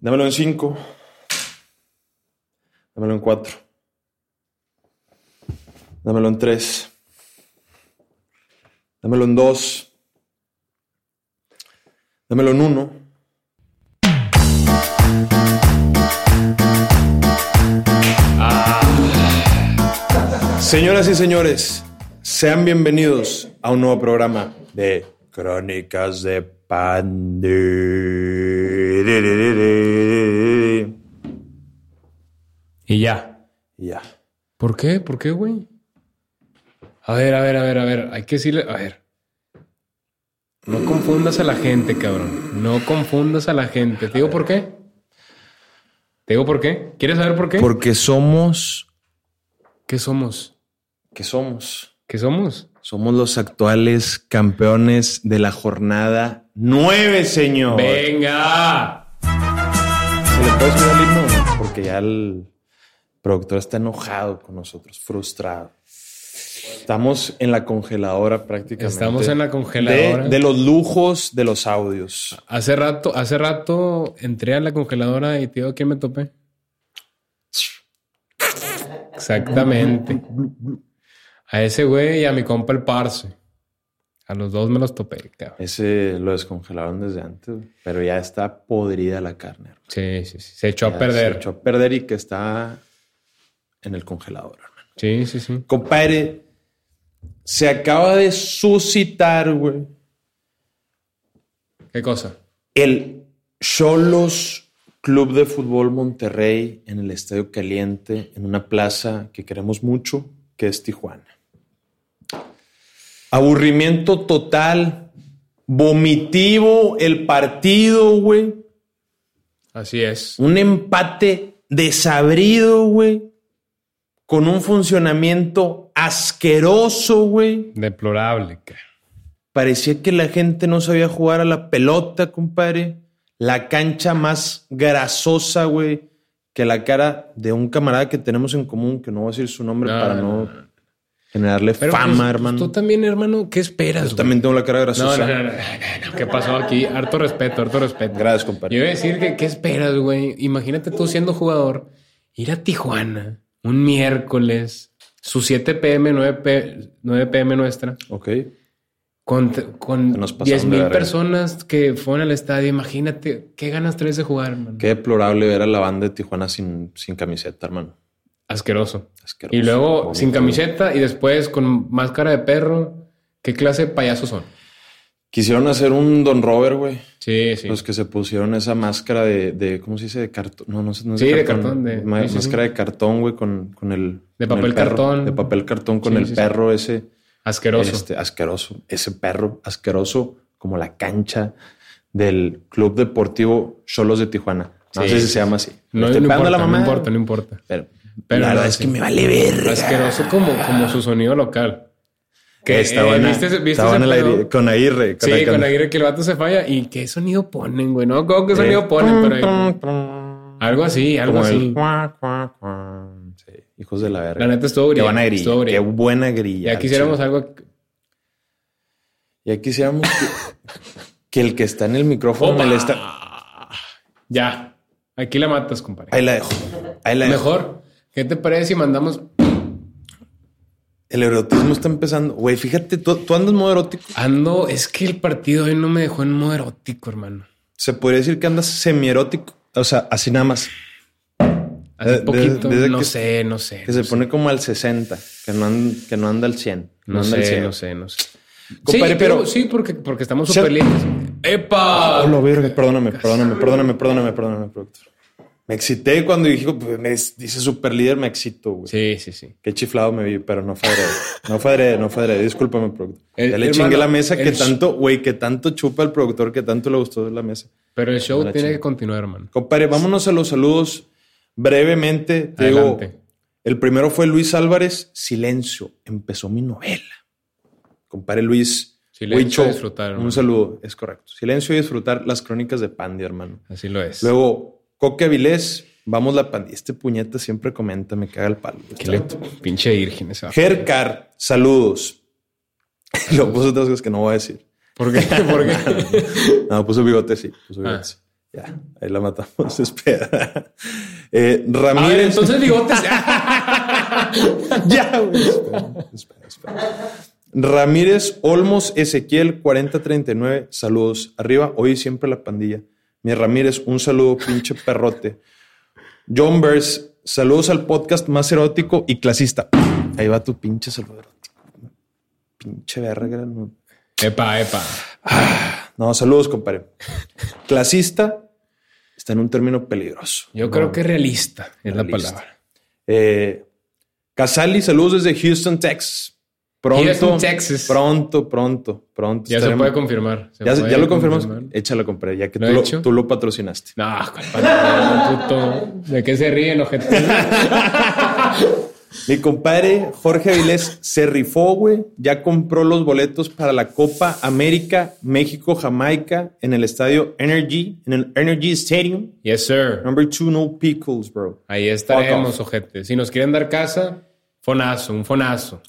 Dámelo en 5. Dámelo en 4. Dámelo en 3. Dámelo en 2. Dámelo en 1. Señoras y señores, sean bienvenidos a un nuevo programa de Crónicas de Y ya. Ya. ¿Por qué? ¿Por qué, güey? A ver, a ver, a ver, a ver. Hay que decirle, a ver. No confundas a la gente, cabrón. No confundas a la gente. ¿Te digo por qué? ¿Te digo por qué? ¿Quieres saber por qué? Porque somos. ¿Qué somos? ¿Qué somos? ¿Qué somos? Somos los actuales campeones de la jornada 9, señor. ¡Venga! ¿Se le puede subir al himno? Porque ya el productor está enojado con nosotros, frustrado. Estamos en la congeladora prácticamente. Estamos en la congeladora. De, de los lujos de los audios. Hace rato, hace rato entré a la congeladora y te digo quién me topé. Exactamente. A ese güey y a mi compa el Parse. A los dos me los topé, cabrón. Ese lo descongelaron desde antes, pero ya está podrida la carne. hermano. Sí, sí, sí. Se echó Ya a perder. Se echó a perder y que está en el congelador, hermano. Sí, sí, sí. Compadre, se acaba de suscitar, güey, ¿Qué cosa? el Cholos Club de Fútbol Monterrey en el Estadio Caliente, en una plaza que queremos mucho, que es Tijuana. Aburrimiento total, vomitivo el partido, güey. Así es. Un empate desabrido, güey. Con un funcionamiento asqueroso, güey. Deplorable. ca. Parecía que la gente no sabía jugar a la pelota, compadre. La cancha más grasosa, güey, que la cara de un camarada que tenemos en común, que no voy a decir su nombre No, para no, generarle Pero fama, pues, hermano. Tú también, hermano, ¿qué esperas? Yo güey? también tengo la cara No, grasosa. no, no, no. ¿Qué pasó aquí? Harto respeto, harto respeto. Gracias, Yo compadre. iba a decir que, ¿qué esperas, güey? Imagínate tú siendo jugador, ir a Tijuana un miércoles, su 7 pm, 9, p 9 pm nuestra, Ok. con, con Nos pasamos 10 de mil personas que fueron al estadio. Imagínate, ¿qué ganas traes de jugar, hermano? Qué deplorable ver a la banda de Tijuana sin, sin camiseta, hermano. Asqueroso. Asqueroso. Y luego sin camiseta y después con máscara de perro. ¿Qué clase de payasos son? Quisieron hacer un Don Robert, güey. Sí, sí. Los que se pusieron esa máscara de, de ¿cómo se dice? De cartón. No, no, sé, no Sí, de cartón, de- Ma- sí, sí, máscara sí. de cartón, güey, con, con el. De el papel perro. cartón. De papel cartón con el perro ese. Asqueroso. Este, asqueroso. Ese perro asqueroso como la cancha del Club Deportivo Cholos de Tijuana. No sé si se llama así. No, pegando importa, la no importa, no importa. Pero, Pero la no, verdad es sí. que me vale ver. Asqueroso como, como su sonido local. Que eh, ¿viste, viste estaban ese al pedo? aire- con Aguirre. Sí, Aguirre. con Aguirre que el vato se falla. ¿Y qué sonido ponen, güey? No, ¿cómo qué sonido ponen? Pero ahí- algo así, algo el así. Sí, hijos de la verga. La neta estuvo Qué grilla. buena grilla. estuvo grilla. Qué buena grilla. Ya quisiéramos algo. Ya quisiéramos que, que el que está en el micrófono Opa. me le está. Ya. Aquí la matas, compadre. Ahí la dejo. Ahí la dejo. Mejor. ¿Qué te parece si mandamos? El erotismo está empezando. Güey, fíjate, tú, tú andas modo erótico. Ando, es que el partido hoy no me dejó en modo erótico, hermano. Se podría decir que andas semierótico. O sea, así nada más. Hace poquito, desde no que- sé, no sé. Que no se sé. pone como al 60, que no, que no anda al 100. No, anda al sé, 100. no sé, no sé. Compadre, sí, pero- pero sí, porque, porque estamos súper libres. ¡Epa! Oh, la verga. Perdóname, perdóname, perdóname, perdóname, perdóname, productor. Me excité cuando dije, pues, me dice super líder, me excito, güey. Sí, sí, sí. Qué chiflado me vi, pero no fue adrede. No fue adrede, no fue adrede. Discúlpame, productor. El- ya le hermano, chingué la mesa que tanto, güey, que tanto chupa el productor, que tanto le gustó la mesa. Pero el show tiene que continuar, hermano. Compadre, vámonos a los saludos brevemente. Te digo, el primero fue Luis Álvarez. Silencio. Empezó mi novela. Compadre Luis. Silencio disfrutar, hermano. Un saludo, es correcto. Silencio y disfrutar las crónicas de Pandy, hermano. Así lo es. Luego, Coque Avilés. Vamos la Pandy. Este puñeta siempre comenta, me caga el palo. ¿Qué le pinche virgen vato. Gercar, saludos. Lo puso otras cosas que no voy a decir. ¿Por qué? ¿Por qué? No, puso bigote, sí. Puso Ah. bigote. sí. Ya, ahí la matamos. Espera. Eh, A ver, Ramírez. entonces bigotes. ya, güey. Espera, espera, espera. Ramírez Olmos Ezequiel 4039. Saludos. Arriba, hoy siempre la pandilla. Mi Ramírez, un saludo, pinche perrote. John Bers, saludos al podcast más erótico y clasista. Ahí va tu pinche saludo erótico. Pinche verga. No, epa, epa. no saludos, compadre. Clasista está en un término peligroso. Yo creo que realista es la palabra. Eh, Casali, saludos desde Houston, Texas. Pronto, Texas. pronto, pronto, pronto. Ya se puede confirmar. Se Ya, puede ya lo confirmamos. confirmar. Échala, compadre, ya que ¿Lo tú lo, tú lo patrocinaste. No, puto. ¿De qué se ríen, ojete? Mi compadre Jorge Avilés se rifó, güey. Ya compró los boletos para la Copa América, México, Jamaica, en el estadio Energy, en el Energy Stadium. Yes, sir. Number two, no pickles, bro. Ahí estaremos, ojete. Si nos quieren dar casa, fonazo, un fonazo.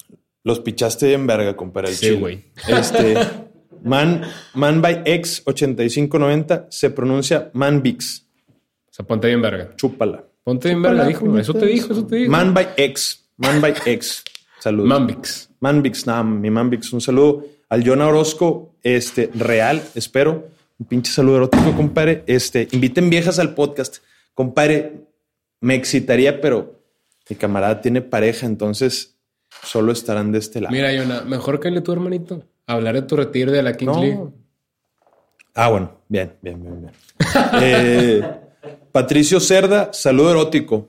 Los pichaste bien verga, compadre. Sí, güey. Este, Man, Man by X 8590 se pronuncia Manbix. O sea, ponte bien verga. Chúpala. Ponte bien verga, dijo. Eso te dijo, eso te dijo. Man by X. Man by X. Saludos. Mambix. Manbix, nah, mi Manbix. Un saludo al John Orozco, este, real, espero. Un pinche saludo erótico, compadre. Este, inviten viejas al podcast. Compadre, me excitaría, pero mi camarada tiene pareja, entonces solo estarán de este lado. Mira, Yona, mejor que le tu hermanito. Hablar de tu retiro de la Kings No. League. Ah, bueno, bien, bien, bien, bien. Eh, Patricio Cerda, saludo erótico.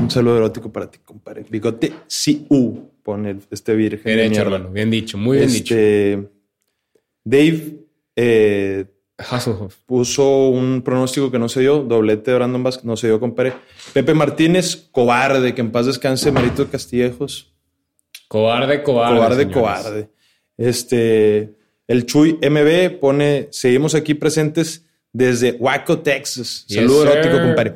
Un saludo erótico para ti, compadre. Bigote CU, pone el- este virgen. Bien hecho, mierda. hermano. Bien dicho, muy bien dicho. Este, Dave eh, Hasselhoff. puso un pronóstico que no se dio, doblete de Brandon Vázquez, no se dio, compadre. Pepe Martínez, cobarde, que en paz descanse, Marito Castillejos. Cobarde, cobarde. Cobarde, señores. cobarde. Este, el Chuy MB pone, seguimos aquí presentes desde Waco, Texas. Yes, Saludo sir. erótico, compadre.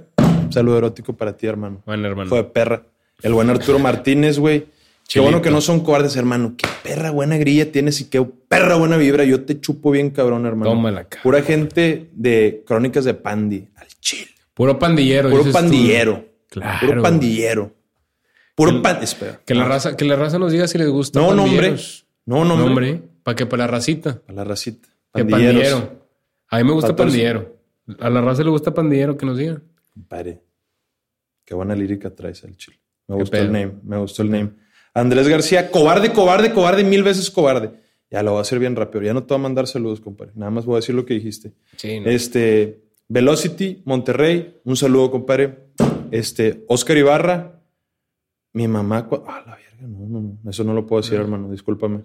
Saludo erótico para ti, hermano. Bueno, hermano. Fue perra. El buen Arturo Martínez, güey. Qué bueno que no son cobardes, hermano. Qué perra buena grilla tienes y qué perra buena vibra. Yo te chupo bien, cabrón, hermano. Tómala, cabrón. Pura gente de crónicas de Pandi. Al chile. Puro pandillero. Puro tú. pandillero. Claro. Puro pandillero. Puro pan. Espera. Que la raza, que la raza nos diga si les gusta. No, nombre. No, nombre. Nombre. Para que para la racita. Para la racita. Pandillero. A mí me gusta Patrocin- pandillero. A la raza le gusta pandillero que nos diga. Compadre. Qué buena lírica traes al chile. Me Qué gustó el name. Me gustó el name. Andrés García, cobarde, cobarde, cobarde, mil veces cobarde. Ya lo voy a hacer bien rápido. Ya no te voy a mandar saludos, compadre. Nada más voy a decir lo que dijiste. Sí, no. Este, Velocity, Monterrey, un saludo, compadre. Este, Oscar Ibarra, mi mamá. Ah, la verga, no, no, no. Eso no lo puedo decir, hermano. Discúlpame.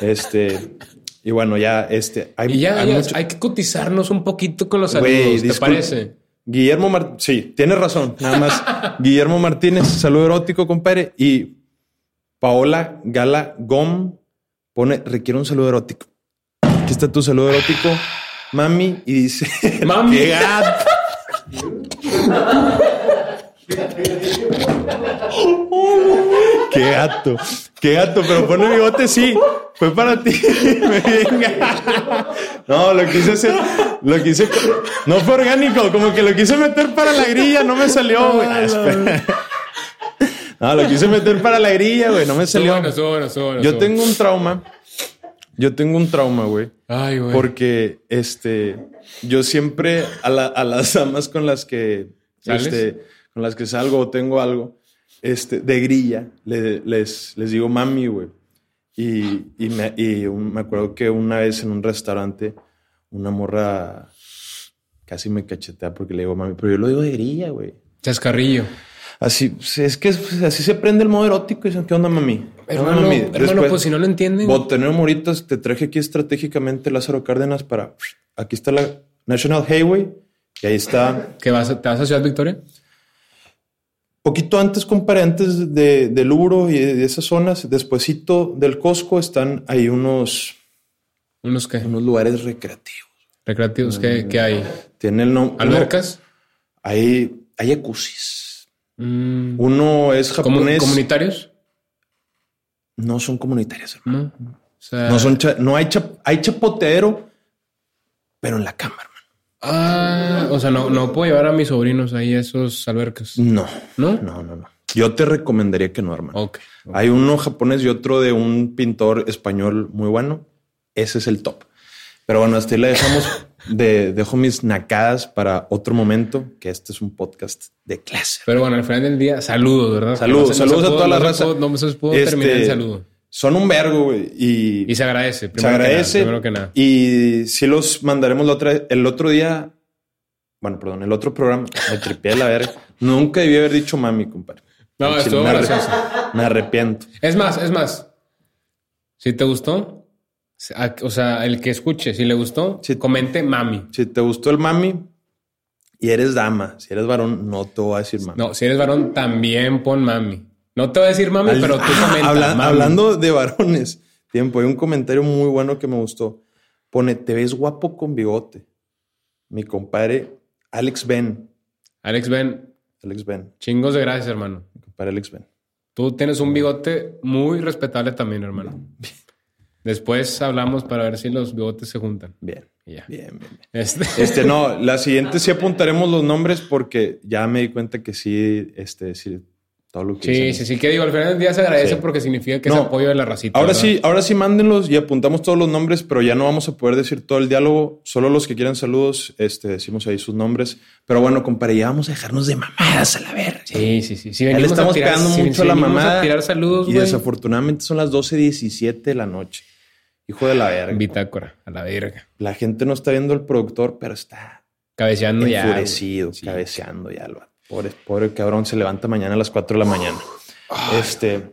Este, y bueno, ya, este. Hay, Y ya, hay ya, mucho- hay que cotizarnos un poquito con los Güey, saludos. ¿Te parece? Guillermo Martínez, sí, tienes razón, nada más. Guillermo Martínez, saludo erótico, compadre. Y Paola Gala Gom pone, requiere un saludo erótico. Aquí está tu saludo erótico, mami, y dice, Mami. ¡Qué gato! ¡Qué gato! Pero pone bigote, sí. Fue para ti. Venga. No, lo quise hacer. Lo quise. No fue orgánico. Como que lo quise meter para la grilla. No me salió, güey. Ah. No, lo quise meter para la grilla, güey. No me salió. Yo tengo un trauma. Yo tengo un trauma, güey. Ay, güey. Porque este, yo siempre a, la- a las damas con las que ¿Sales? este, con las que salgo o tengo algo, este, de grilla, le- les, les digo mami, güey. Y, y, me, y un- me acuerdo que una vez en un restaurante, una morra casi me cachetea porque le digo mami, pero yo lo digo de grilla, güey. Chascarrillo. Así, pues, es que es- así se prende el modo erótico. Y dicen, ¿qué onda, mami? ¿Qué onda, Hermano, mami? hermano, Después- pues si no lo entienden. Botanero Moritas, te traje aquí estratégicamente Lázaro Cárdenas para. Aquí está la National Highway y ahí está. ¿Qué vas ¿Te vas a Ciudad Victoria? Poquito antes, compadre, antes de, del Uro y de esas zonas, despuesito del Costco, están ahí unos, ¿Unos qué? unos lugares recreativos. ¿Recreativos? ¿Qué, qué hay? Tiene el nombre. ¿Albercas? Hay, hay jacuzzis. Mm, Uno es ¿comu- japonés. ¿Comunitarios? no son comunitarios, hermano. No. O sea, No son cha- no hay, cha- hay chapoteadero, pero en la hermano. Ah, o sea, no, no puedo llevar a mis sobrinos ahí a esos albercas. No, ¿No? no, no, no. Yo te recomendaría que no, hermano. Ok. Hay uno japonés y otro de un pintor español muy bueno. Ese es el top. Pero bueno, hasta ahí la dejamos. De, dejo mis nacadas para otro momento, que este es un podcast de clase. Pero bueno, al final del día, saludos, ¿verdad? Saludos, no se- no saludos se a toda la no raza. pudo- No se pudo Este, terminar el saludo. Son un vergo, güey. Y, Y se agradece. se primero que nada, agradece. primero que nada. Y sí los mandaremos la otra, el otro día. Bueno, perdón, el otro programa. Me tripié la verga. Nunca debí haber dicho mami, compadre. No, estuvo me gracioso. Me arrepiento. Es más, es más. Si te gustó, o sea, el que escuche, si le gustó, Sí. comente mami. Si te gustó el mami y eres dama, si eres varón, no te voy a decir mami. No, si eres varón, también pon mami. No te voy a decir mami, Al- pero tú comenta. habla- mami. hablando de varones, tiempo, hay un comentario muy bueno que me gustó. Pone, te ves guapo con bigote. Mi compadre Alex Ben. Alex Ben, Alex Ben. chingos de gracias, hermano. Mi compadre Alex Ben. Tú tienes un bigote muy respetable también, hermano. Después hablamos para ver si los bigotes se juntan. Bien. Y ya. Bien, bien, bien. Este, Este, no, la siguiente sí apuntaremos los nombres porque ya me di cuenta que sí, este, sí, todo lo que sí, dicen. sí, sí, que digo, al final del día se agradece Sí. porque significa que No. es apoyo de la racita. Ahora ¿verdad? sí, ahora sí mándenlos y apuntamos todos los nombres, pero ya no vamos a poder decir todo el diálogo. Solo los que quieran saludos, este, decimos ahí sus nombres. Pero bueno, compadre, ya vamos a dejarnos de mamadas a la verga. Sí, sí, sí. Si Ya le estamos tirar, pegando si- mucho si a la mamada. A tirar saludos, y desafortunadamente son las 12.17 de la noche. Hijo de la verga. Bitácora, a la verga. La gente no está viendo el productor, pero está Cabeceando ya. enfurecido, güey. Sí. cabeceando ya. Lo, pobre, pobre cabrón se levanta mañana a las 4 de la mañana. Este.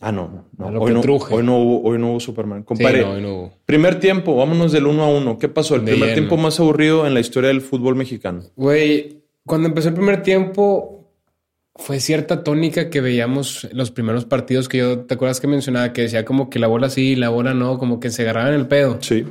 Ah, no, no. Hoy no, hoy no hubo, hoy no hubo Superman. Sí, no, no hubo. primer tiempo, vámonos del uno a uno. ¿Qué pasó? El De primer lleno. tiempo más aburrido en la historia del fútbol mexicano. Güey, cuando empezó el primer tiempo, fue cierta tónica que veíamos en los primeros partidos que yo, ¿te acuerdas que mencionaba? Que decía como que la bola sí, la bola no, como que se agarraban el pedo. Sí.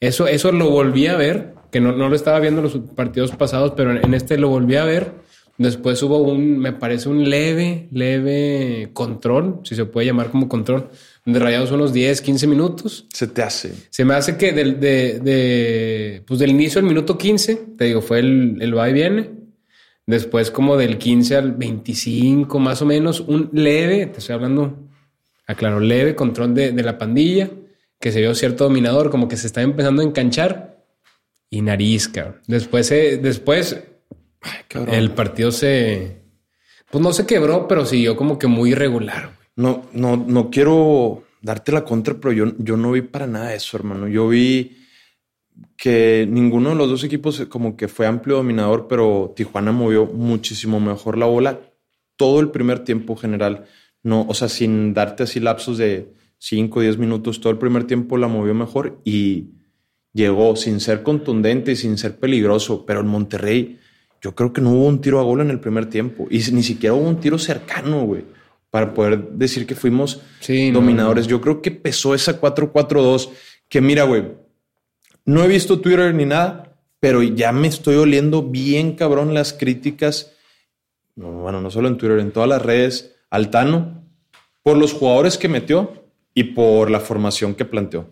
Eso, eso lo volví a ver, que no, no lo estaba viendo en los partidos pasados, pero en, en este lo volví a ver. Después hubo un, me parece un leve, leve control, si se puede llamar como control, de rayados unos 10, 15 minutos. Se te hace. Se me hace que del, de, de, pues del inicio del minuto 15, te digo, fue el, el va y viene. Después como del 15 al 25 más o menos, un leve, te estoy hablando, aclaro, leve control de, de la pandilla, que se vio cierto dominador, como que se está empezando a enganchar y nariz, cabrón. Después, eh, después Cabrón. el partido se, pues no se quebró, pero siguió como que muy irregular. güey. No, no, no quiero darte la contra, pero yo, yo no vi para nada eso, hermano. Yo vi que ninguno de los dos equipos como que fue amplio dominador, pero Tijuana movió muchísimo mejor la bola todo el primer tiempo general. No, o sea, sin darte así lapsos de 5 o 10 minutos, todo el primer tiempo la movió mejor y llegó sin ser contundente y sin ser peligroso, pero en Monterrey yo creo que no hubo un tiro a gol en el primer tiempo y ni siquiera hubo un tiro cercano, güey, para poder decir que fuimos Sí, no, dominadores. Yo creo que pesó esa 4-4-2 que mira, güey, no he visto Twitter ni nada, pero ya me estoy oliendo bien cabrón las críticas, no, bueno, no solo en Twitter, en todas las redes, al Tano, por los jugadores que metió y por la formación que planteó.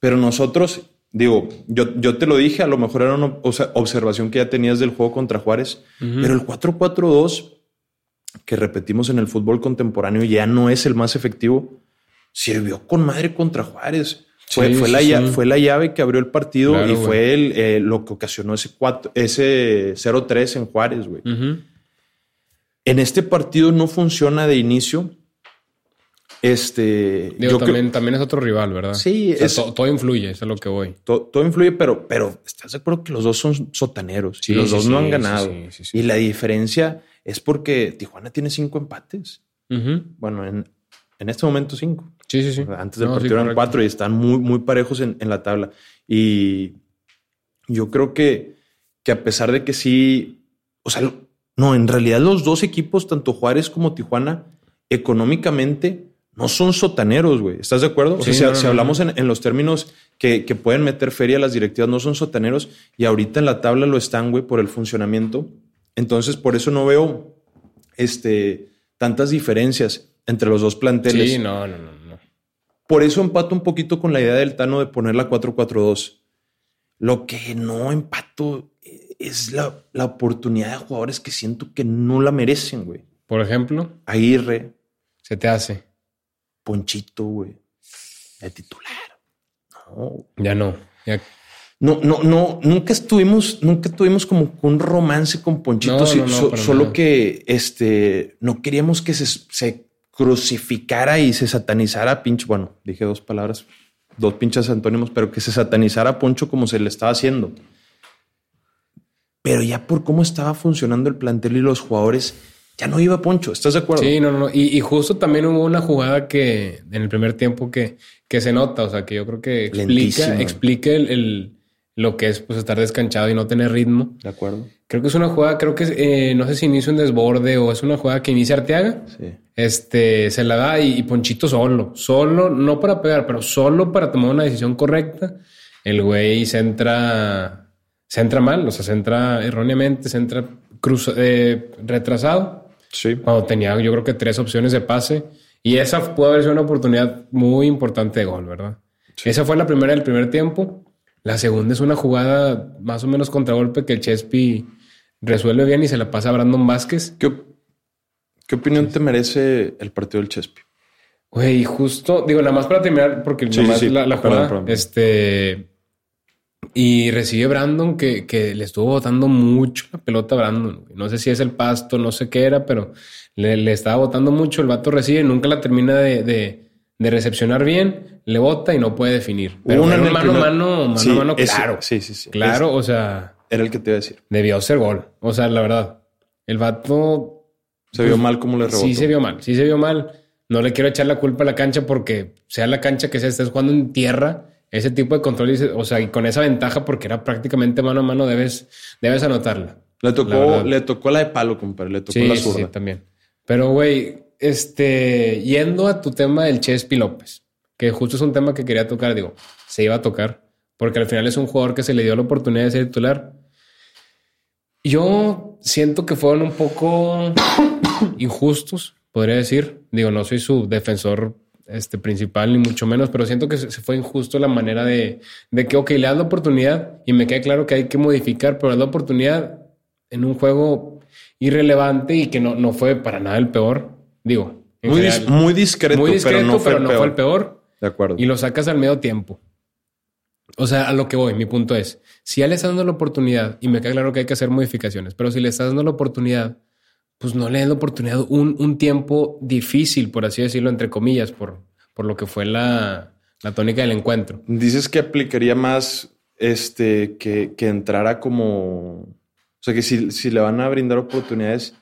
Pero nosotros, digo, yo, yo te lo dije, a lo mejor era una observación que ya tenías del juego contra Juárez, pero el 4-4-2 que repetimos en el fútbol contemporáneo ya no es el más efectivo, sirvió con madre contra Juárez. Fue, Sí, fue, la, sí. fue la llave que abrió el partido Claro, y fue el, eh, lo que ocasionó ese, cuatro- ese 0-3 en Juárez, güey. En este partido no funciona de inicio. Este, Digo, yo creo- también, también es otro rival, ¿verdad? Sí, O sea, es- to- todo influye, eso es lo que voy. to- todo, influye, pero, pero estás de acuerdo que los dos son sotaneros Sí, y los sí, dos no han ganado. sí, sí, sí. Y la diferencia es porque Tijuana tiene cinco empates. Bueno, en, en este momento cinco. Sí, sí, sí. Antes del No, sí, partido eran correcto. cuatro y están muy, muy parejos en, en la tabla. Y yo creo que, que a pesar de que sí, o sea, no, en realidad los dos equipos, tanto Juárez como Tijuana, económicamente no son sotaneros, güey. ¿Estás de acuerdo? O sea, Sí, si, no, si no, hablamos en, en los términos que, que pueden meter feria a las directivas, no son sotaneros y ahorita en la tabla lo están, güey, por el funcionamiento. Entonces, por eso no veo este, tantas diferencias entre los dos planteles. Sí, no, no, no, no. Por eso empato un poquito con la idea del Tano de poner la 4-4-2. Lo que no empato es la, la oportunidad de jugadores que siento que no la merecen, güey. Por ejemplo, Aguirre, se te hace. Ponchito, güey. De titular. No, Ya no. Ya- No, no, no, nunca estuvimos, nunca tuvimos como un romance con Ponchito, No, sí, no, no, so- solo que este no queríamos que se, se crucificara y se satanizara pinche. Bueno, dije dos palabras, dos pinches antónimos, pero que se satanizara a Poncho como se le estaba haciendo. Pero ya por cómo estaba funcionando el plantel y los jugadores, ya no iba Poncho. ¿Estás de acuerdo? Sí, no, no, no. Y, y justo también hubo una jugada que en el primer tiempo que, que se nota, o sea, que yo creo que explica, Lentísimo. explica el, el- lo que es pues estar descanchado y no tener ritmo. De acuerdo. Creo que es una jugada, creo que eh, no sé si inicia un desborde o es una jugada que inicia Arteaga. Sí. Este se la da y, y Ponchito solo, solo, no para pegar, pero solo para tomar una decisión correcta. El güey se entra, se entra mal, o sea, se entra erróneamente, se entra cruza- eh, retrasado. Sí. Cuando tenía, yo creo que tres opciones de pase. Y esa pudo haber sido una oportunidad muy importante de gol, ¿verdad? Esa fue la primera del primer tiempo. La segunda es una jugada más o menos contragolpe que el Chespi resuelve bien y se la pasa a Brandon Vázquez. ¿Qué, qué opinión te merece el partido del Chespi? Güey, justo, digo, nada más para terminar, porque Sí, sí. la, la Perdón, jugada, perdón. este, y recibe Brandon que, que le estuvo botando mucho la pelota a Brandon. No sé si es el pasto, no sé qué era, pero le, le estaba botando mucho. El vato recibe, nunca la termina de, de- de recepcionar bien, le bota y no puede definir. Pero Una fue en un el mano a primer- mano, mano Sí, a mano, ese- claro. sí, sí, sí. Claro, o sea, Era el que te iba a decir. debió ser gol. O sea, la verdad, el vato Se vio mal cómo le rebotó. Pues, Sí se vio mal, sí se vio mal. No le quiero echar la culpa a la cancha porque sea la cancha que sea, estés jugando en tierra, ese tipo de control, o sea, y con esa ventaja porque era prácticamente mano a mano, debes, debes anotarla. Le La tocó, verdad. le tocó la de palo, compadre. Le tocó Sí, la sí, sí, zurda. también. Pero, güey, este, yendo a tu tema del Chespi López, que justo es un tema que quería tocar, digo, se iba a tocar, porque al final es un jugador que se le dio la oportunidad de ser titular. Yo siento que fueron un poco injustos, podría decir. Digo, no soy su defensor este, principal, ni mucho menos, pero siento que se fue injusto la manera de, de que, ok, le das la oportunidad y me queda claro que hay que modificar, pero la oportunidad en un juego irrelevante y que no, no fue para nada el peor. Digo, Muy, general, dis- muy discreto, muy discreto, pero no fue, el, peor. fue el peor De acuerdo. y lo sacas al medio tiempo. O sea, a lo que voy, mi punto es, si ya le estás dando la oportunidad, y me queda claro que hay que hacer modificaciones, pero si le estás dando la oportunidad, pues no le den la oportunidad un, un tiempo difícil, por así decirlo, entre comillas, por, por lo que fue la, la tónica del encuentro. Dices que aplicaría más este que, que entrara como. O sea, que si, si le van a brindar oportunidades,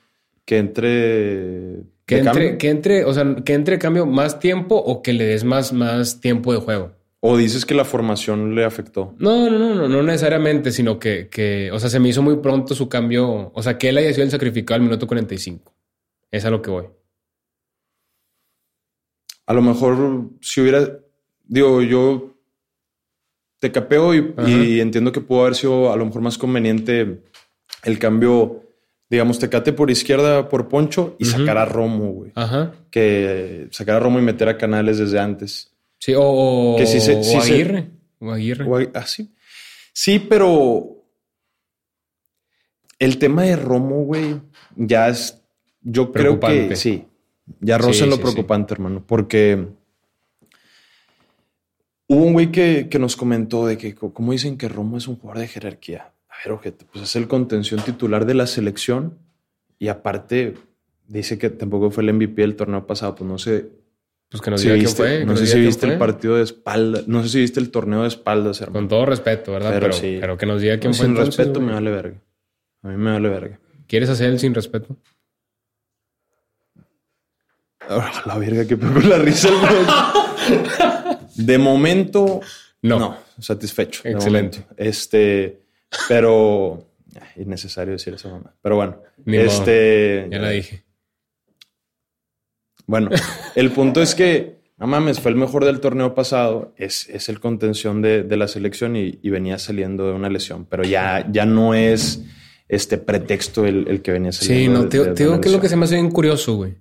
que entre. Que entre, cambio. que entre, o sea, que entre cambio más tiempo o que le des más, más tiempo de juego. O dices que la formación le afectó. No, no, no, no, no necesariamente, sino que, que, o sea, se me hizo muy pronto su cambio, o sea, que él haya sido el sacrificado al minuto 45. Es a lo que voy. A lo mejor si hubiera. Digo, yo te capeo y, entiendo que pudo haber sido a lo mejor más conveniente el cambio, digamos, Tecate por izquierda por Poncho y sacar a Romo, güey. Ajá. Que sacar a Romo y meter a Canales desde antes. Sí, o, o, Que sí se- o sí se- Aguirre. O Aguirre. O ah, sí. Sí, pero el tema de Romo, güey, ya es. Yo creo que sí. Ya roza lo preocupante, hermano. Porque hubo un güey que, que nos comentó de que, co- ¿cómo dicen que Romo es un jugador de jerarquía? A ver, ojete, pues es el contención titular de la selección. Y aparte, dice que tampoco fue el MVP del torneo pasado. Pues no sé Pues que nos diga quién viste, fue. no sé si viste el partido de espalda. No sé si viste el torneo de espaldas, hermano. Con todo respeto, ¿verdad? Pero Pero, sí. pero que nos diga quién fue Sin entonces, respeto güey. me vale verga. A mí me vale verga. ¿Quieres hacer el sin respeto? Ah, la verga, que pegó la risa. de momento, No. no, satisfecho. Excelente. Este, pero ah, innecesario decir eso, mamá. Pero bueno, Ni modo. este, Ya la dije. Bueno, el punto es que, no mames, fue el mejor del torneo pasado. Es, es el contención de, de la selección y, y venía saliendo de una lesión, pero ya, ya no es este pretexto el, el que venía Sí, saliendo. no, de- te, de- de te digo que es lo que se me hace bien curioso, güey.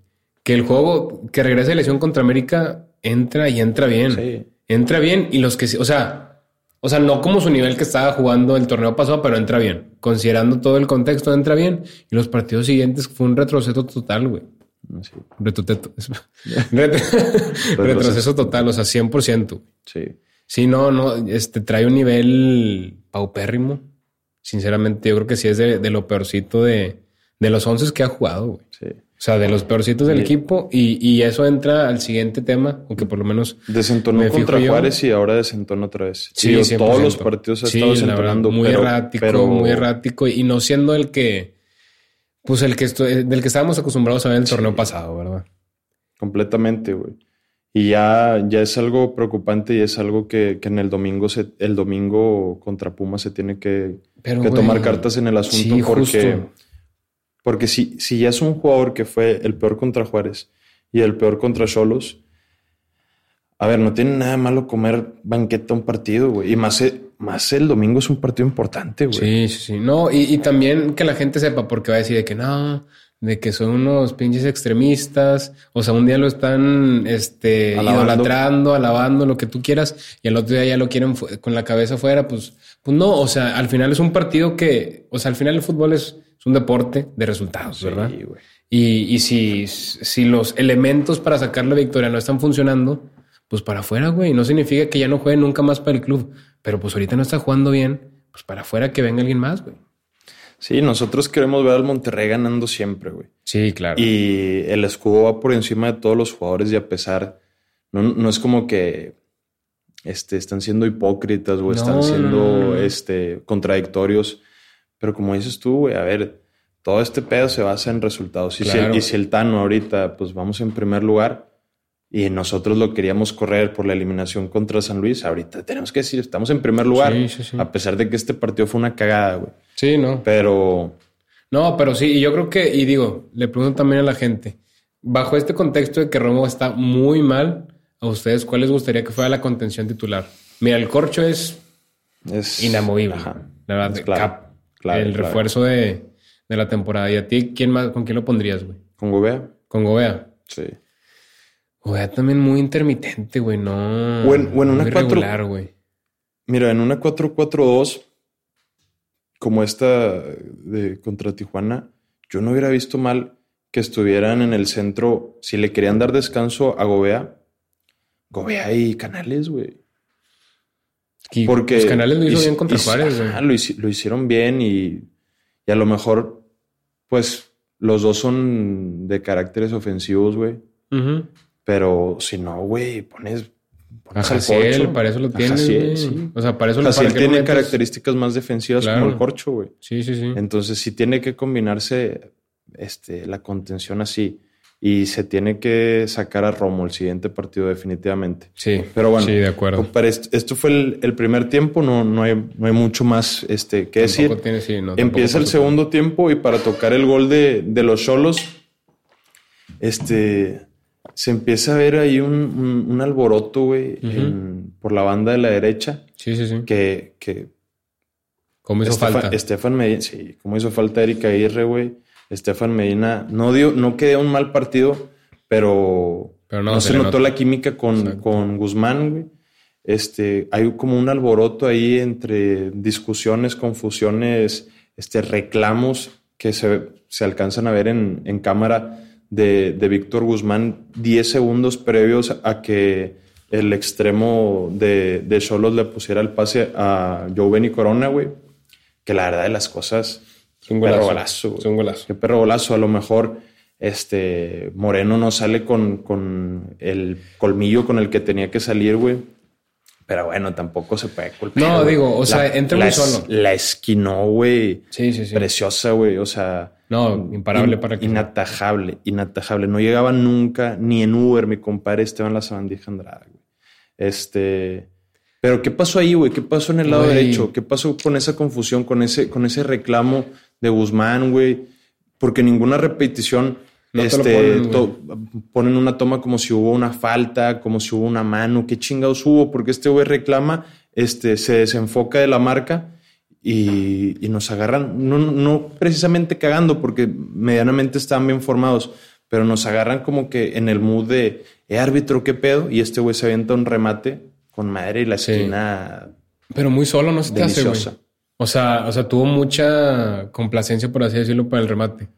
Que el juego que regresa de lesión contra América entra y entra bien. Sí. Entra bien y los que, sí- o sea, O sea, no como su nivel que estaba jugando el torneo pasado, pero entra bien. Considerando todo el contexto, entra bien. Y los partidos siguientes fue un retroceso total, güey. Sí. Retroceso total, o sea, 100%. Sí. Sí, no, no, este trae un nivel paupérrimo. Sinceramente, yo creo que sí es de, de lo peorcito de, de los 11 que ha jugado, güey. Sí. O sea, de los peorcitos del equipo. Y, y, eso entra al siguiente tema, aunque por lo menos. Desentonó contra Juárez y ahora desentonó otra vez. Sí, todos los partidos ha estado desentonando. Muy pero, errático, pero... muy errático. Y no siendo el que. Pues el que estu- del que estábamos acostumbrados a ver el torneo pasado, ¿verdad? Completamente, güey. Y ya, ya es algo preocupante y es algo que, que en el domingo se, el domingo contra Pumas se tiene que, Pero, que güey, tomar cartas en el asunto sí, porque, justo. porque si, si ya es un jugador que fue el peor contra Juárez y el peor contra Cholos, a ver, no tiene nada malo comer banqueta un partido, güey. Y más, e- más el domingo es un partido importante, güey. Sí, sí, sí. No, y, y también que la gente sepa, porque va a decir de que no, de que son unos pinches extremistas. O sea, un día lo están este, Alabando. idolatrando, alabando, lo que tú quieras, y al otro día ya lo quieren con la cabeza afuera. Pues, pues no, o sea, al final es un partido que, o sea, al final el fútbol es, es un deporte de resultados, Sí, ¿verdad? güey. Y, y si, si los elementos para sacar la victoria no están funcionando, pues para afuera, güey. No significa que ya no juegue nunca más para el club. Pero pues ahorita no está jugando bien, pues para afuera que venga alguien más, güey. Sí, nosotros queremos ver al Monterrey ganando siempre, güey. Sí, claro. Y el escudo va por encima de todos los jugadores y a pesar, no, no es como que este, están siendo hipócritas o No, están siendo no. Este, contradictorios. Pero como dices tú, güey, a ver, todo este pedo se basa en resultados. Y, si, Claro. y si el Tano ahorita, pues vamos en primer lugar y nosotros lo queríamos correr por la eliminación contra San Luis, ahorita tenemos que decir, estamos en primer lugar. Sí, sí, sí. A pesar de que este partido fue una cagada, güey. Sí, no. Pero No, pero sí, y yo creo que, y digo, le pregunto también a la gente, bajo este contexto de que Romo está muy mal, a ustedes, ¿cuál les gustaría que fuera la contención titular? Mira, el corcho es es inamovible. Ajá. La verdad, Es cap, claro, el refuerzo de, de la temporada. ¿Y a ti quién más, con quién lo pondrías, güey? ¿Con Gobea? Con Gobea. Sí. Gobea también muy intermitente, güey, no. O en- o en una muy cuatro- regular, güey. Mira, en una 4-4-2, como esta de contra Tijuana, yo no hubiera visto mal que estuvieran en el centro. Si le querían dar descanso a Gobea, Gobea y Canales, güey. Y Porque los canales lo hizo bien contra hic- Juárez, güey. ajá, lo, hici- lo hicieron bien y, y a lo mejor, pues, los dos son de caracteres ofensivos, güey. Ujú. Pero si no, güey, pones. A pones corcho. para eso lo A tienes, Jaciel, güey. sí. O sea, para eso lo para tiene metes? características más defensivas Claro. como el corcho, güey. Sí, sí, sí. Entonces sí tiene que combinarse este, la contención así. Y se tiene que sacar a Romo el siguiente partido definitivamente. Sí, Pero bueno, Sí, de acuerdo. compadre, est- esto fue el, el primer tiempo, no, no, hay, no hay mucho más este, que decir. Tampoco tiene- sí, no, tampoco Empieza el segundo tiempo y para tocar el gol de, de los Cholos, este, se empieza a ver ahí un, un- un alboroto, güey, por la banda de la derecha. Sí, sí, sí. que, que ¿Cómo hizo Estefan, falta? Estefan Medina, sí, como hizo falta Erika Aguirre, güey. Estefan Medina no dio, no quedó un mal partido, pero, Pero no, no, se, notó la química con, con Guzmán, güey. Este, hay como un alboroto ahí entre discusiones, confusiones, este, reclamos que se, se alcanzan a ver en, en cámara de, de Víctor Guzmán 10 segundos previos a que el extremo de, de Cholos le pusiera el pase a Joven y Corona, güey. Que la verdad de las cosas, Es un perro golazo. golazo, güey. Es un golazo. Qué perro golazo. A lo mejor este Moreno no sale con, con el colmillo con el que tenía que salir, güey. Pero bueno, tampoco se puede culpar. No, güey. digo, o sea, entra muy solo. La esquinó, güey. Sí, sí, sí. Preciosa, güey. O sea. No, imparable in- para que- Inatajable, inatajable. No llegaba nunca ni en Uber, mi compadre Esteban La Sabandija Andrade, güey. Este. Pero ¿qué pasó ahí, güey? ¿Qué pasó en el lado Güey. derecho? ¿Qué pasó con esa confusión, con ese, con ese reclamo de Guzmán, güey? Porque ninguna repetición No este, ponen, to- ponen una toma como si hubo una falta, como si hubo una mano. ¿Qué chingados hubo? Porque este güey reclama, este, se desenfoca de la marca y, y nos agarran, no, no precisamente cagando, porque medianamente estaban bien formados, pero nos agarran como que en el mood de, eh, árbitro, ¿qué pedo? Y este güey se avienta un remate con madre y la Sí. esquina Pero muy solo no se te hace, güey. O sea, o sea, tuvo mucha complacencia, por así decirlo, para el remate.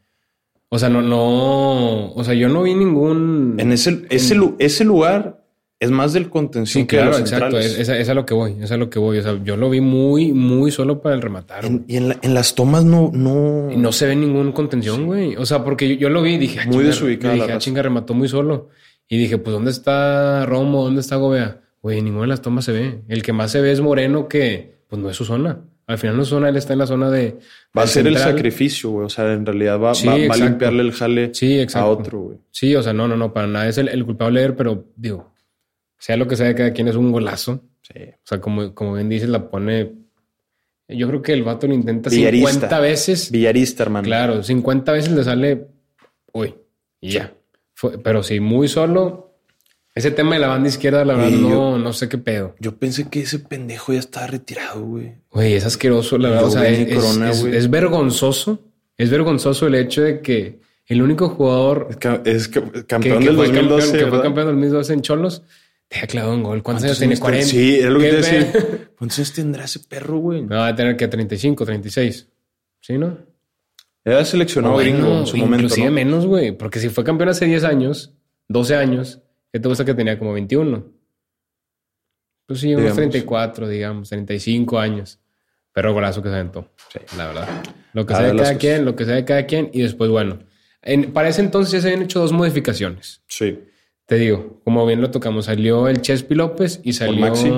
O sea, no, no, o sea, yo no vi ningún. En ese, ese, ese lugar es más del contención Sí, que claro, exacto. Es, es a- es a lo que voy, es a lo que voy. O sea, yo lo vi muy, muy solo para el rematar. En- y en, la- en las tomas no, no. Y no se ve ningún contención, güey. O sea, porque yo, yo lo vi y dije, ah, Muy la Dije, ah, chinga, remató muy solo. Y dije, pues, ¿dónde está Romo? ¿Dónde está Gobea? Güey, ninguna de las tomas se ve. El que más se ve es Moreno, que pues no es su zona. Al final no es su zona, él está en la zona de. Va a ser el sacrificio, güey. O sea, en realidad va, Sí, va- va a limpiarle el jale Sí, a otro, güey. Sí, o sea, no, no, no, para nada es el, el culpable de él, pero digo, sea lo que sea de cada quien es un golazo. Sí. O sea, como, como bien dices, la pone. Yo creo que el vato lo intenta Villarista. 50 veces. Villarista, hermano. Claro, 50 veces le sale. Uy, y ya. Fue- pero sí, muy solo. Ese tema de la banda izquierda, la verdad, no, yo- no sé qué pedo. Yo pensé que ese pendejo ya estaba retirado, güey. Güey, es asqueroso, la verdad. O sea, es, Corona, es- es vergonzoso. Es vergonzoso el hecho de que el único jugador Es, que, campeón que del fue 2012. campeón, que fue campeón del 2012 en Cholos, te ha clavado un gol. ¿Cuántos años tiene? 40. Sí, era lo que ¿Qué te decía. ¿Cuántos años tendrá ese perro, güey? No, va a tener que 35, 36. ¿Sí, no? Era seleccionado Bueno, gringo en su momento, Inclusive ¿no? menos, güey. Porque si fue campeón hace 10 años, 12 años, ¿qué te gusta que tenía como 21? Pues sí, unos Digamos. 34, digamos, 35 años. Pero golazo que se aventó. Sí. La verdad. Lo que Ah, sea de cada quien, lo que sea de cada quien. Y después, bueno. En, para ese entonces ya se habían hecho dos modificaciones. Sí. Te digo, como bien lo tocamos, salió el Chespi López y salió. Maxi.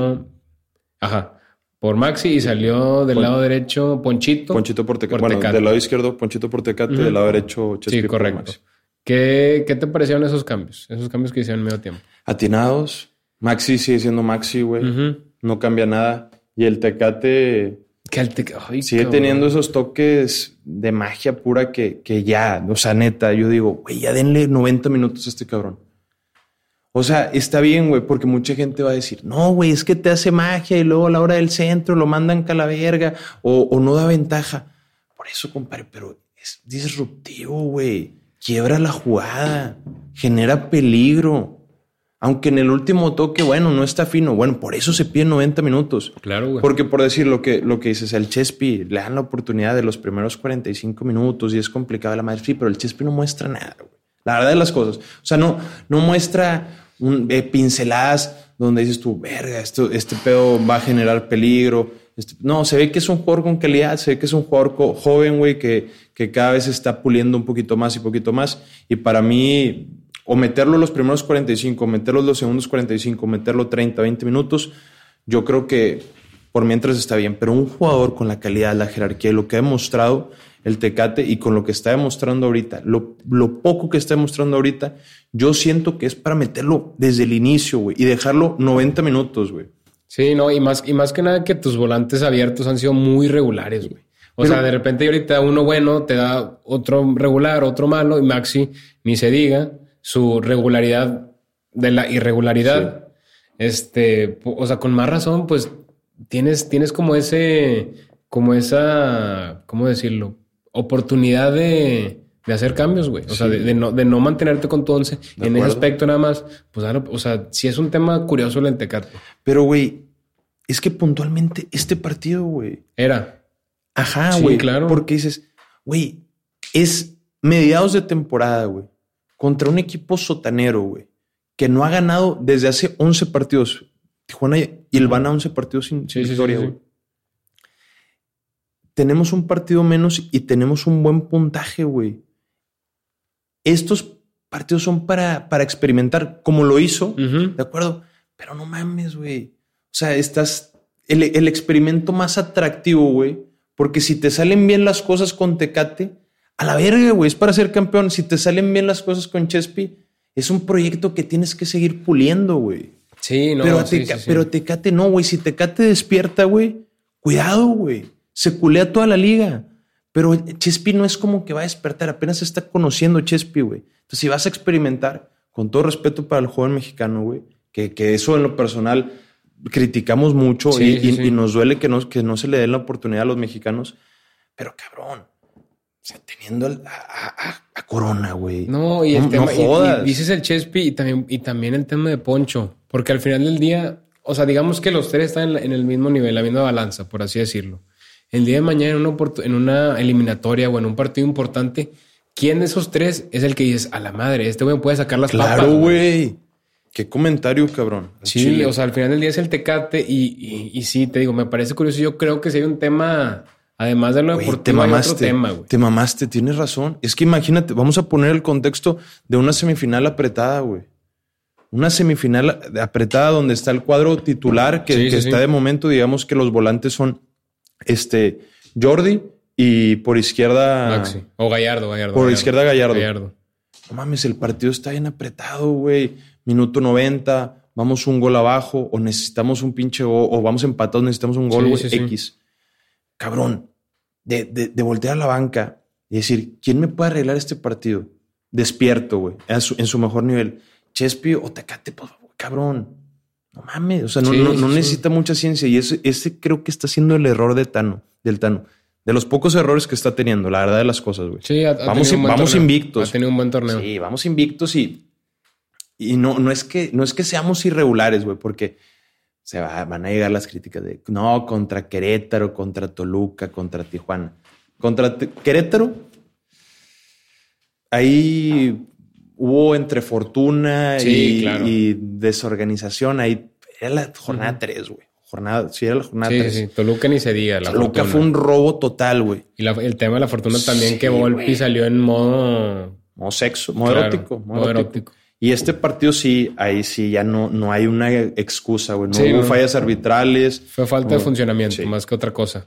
Ajá. Por Maxi y salió del Pon- lado derecho Ponchito. Ponchito Portecate. Por Bueno, del lado izquierdo, Ponchito Portecate. Ujú. Del lado derecho, Chespi Sí, por correcto. Maxi. ¿Qué, ¿Qué te parecieron esos cambios? Esos cambios que hicieron en medio tiempo. Atinados. Maxi sigue siendo Maxi, güey. No cambia nada. Y el Tecate Que al te- ay, sigue cabrón. teniendo esos toques de magia pura que, que ya, o sea, neta, yo digo, güey, ya denle 90 minutos a este cabrón. O sea, está bien, güey, porque mucha gente va a decir, no, güey, es que te hace magia y luego a la hora del centro lo mandan calaverga o, o no da ventaja. Por eso, compadre, pero es disruptivo, güey. Quiebra la jugada, genera peligro. Aunque en el último toque, bueno, no está fino. Bueno, por eso se piden 90 minutos. Claro, güey. Porque por decir lo que, lo que dices, el Chespi le dan la oportunidad de los primeros 45 minutos y es complicado la madre. Sí, pero el Chespi no muestra nada, güey. La verdad de las cosas. O sea, no, no muestra un, eh, pinceladas donde dices tú, verga, esto, este pedo va a generar peligro. Este- no, se ve que es un jugador con calidad, se ve que es un jugador joven, güey, que, que cada vez está puliendo un poquito más y poquito más. Y para mí, o meterlo los primeros 45, meterlo los segundos 45, meterlo 30, 20 minutos, yo creo que por mientras está bien, pero un jugador con la calidad, la jerarquía y lo que ha demostrado el Tecate y con lo que está demostrando ahorita, lo, lo poco que está demostrando ahorita, yo siento que es para meterlo desde el inicio, güey, y dejarlo 90 minutos, güey. Sí, no, y más, y más que nada que tus volantes abiertos han sido muy regulares, güey. O Pero- sea, de repente ahorita uno bueno te da otro regular, otro malo, y Maxi, ni se diga, su regularidad de la irregularidad. Este, o sea, con más razón, pues tienes, tienes como ese, como esa, ¿cómo decirlo? Oportunidad de, de hacer cambios, güey. O sea, de, de no, de no mantenerte con tu once. De En ese aspecto nada más, pues, o sea, sí es un tema curioso el Tecate. Pero, güey, es que puntualmente este partido, güey, Era. Ajá, Sí, güey. claro. Porque dices, güey, es mediados de temporada, güey, contra un equipo sotanero, güey, que no ha ganado desde hace 11 partidos. Tijuana y el van a 11 partidos sin, sin Sí, sí, sí, victoria, sí. güey. Tenemos un partido menos y tenemos un buen puntaje, güey. Estos partidos son para, para experimentar, como lo hizo. ¿de acuerdo? Pero no mames, güey. O sea, estás el, el experimento más atractivo, güey. Porque si te salen bien las cosas con Tecate, a la verga, güey, es para ser campeón. Si te salen bien las cosas con Chespi, es un proyecto que tienes que seguir puliendo, güey. Sí, no, pero, a sí, Teca- sí, sí. pero Tecate no, güey. Si Tecate despierta, güey, cuidado, güey. Se culea toda la liga. Pero Chespi no es como que va a despertar, apenas se está conociendo Chespi, güey. Entonces, si vas a experimentar, con todo respeto para el joven mexicano, güey, que, que eso en lo personal criticamos mucho Sí, y, sí, y- sí. y nos duele que no, que no se le den la oportunidad a los mexicanos. Pero cabrón, o sea, teniendo a, a- a Corona, güey. No, y el No- tema, no y- y jodas. dices el Chespi y también, y también el tema de Poncho, porque al final del día, o sea, digamos que los tres están en, la- en el mismo nivel, la misma balanza, por así decirlo. El día de mañana en una, oportu- en una eliminatoria o en un partido importante, ¿quién de esos tres es el que dices, a la madre, este güey puede sacar las papas? Claro, güey. Qué comentario, cabrón. Sí, chile. o sea, al final del día es el tecate y, y, y sí, te digo, me parece curioso. Yo creo que si hay un tema, además de lo Güey, te deportivo, hay otro mamaste. tema, güey. Te mamaste, tienes razón. Es que imagínate, vamos a poner el contexto de una semifinal apretada, güey. Una semifinal apretada donde está el cuadro titular que, Sí, que sí, está sí. de momento, digamos que los volantes son este Jordi y por izquierda. Maxi. O Gallardo, Gallardo. Por Gallardo. izquierda Gallardo. Gallardo. No mames, el partido está bien apretado, güey. Minuto 90, vamos un gol abajo, o necesitamos un pinche gol, o vamos empatados, necesitamos un gol, Sí, güey, sí, sí. X. Cabrón, de, de, de voltear a la banca y decir, ¿quién me puede arreglar este partido? Despierto, güey, en su, en su mejor nivel. Chespi o Tecate, pues, cabrón. No mames, o sea, no, Sí, no, sí, no sí. necesita mucha ciencia. Y ese, ese creo que está siendo el error de Tano, del Tano. De los pocos errores que está teniendo, la verdad de las cosas, güey. Sí, ha- ha Vamos in- torneo. invictos. Ha tenido un buen torneo. Sí, vamos invictos y, y no, no, es que, no es que seamos irregulares, güey, porque se va- van a llegar las críticas de no, contra Querétaro, contra Toluca, contra Tijuana. Contra Querétaro, ahí hubo entre fortuna Sí, y, claro. y desorganización. Ahí era la jornada 3, güey. Jornada, sí, era la jornada Sí, 3. sí, Toluca ni se diga. La Toluca fortuna. fue un robo total, güey. Y la- el tema de la fortuna también que Volpi güey. salió en modo... Modo sexo, modo Claro, erótico. modo modo erótico. erótico. Y este partido sí, ahí sí ya no, no hay una excusa, güey. No hubo no. fallas arbitrales. Fue falta de funcionamiento más que otra cosa.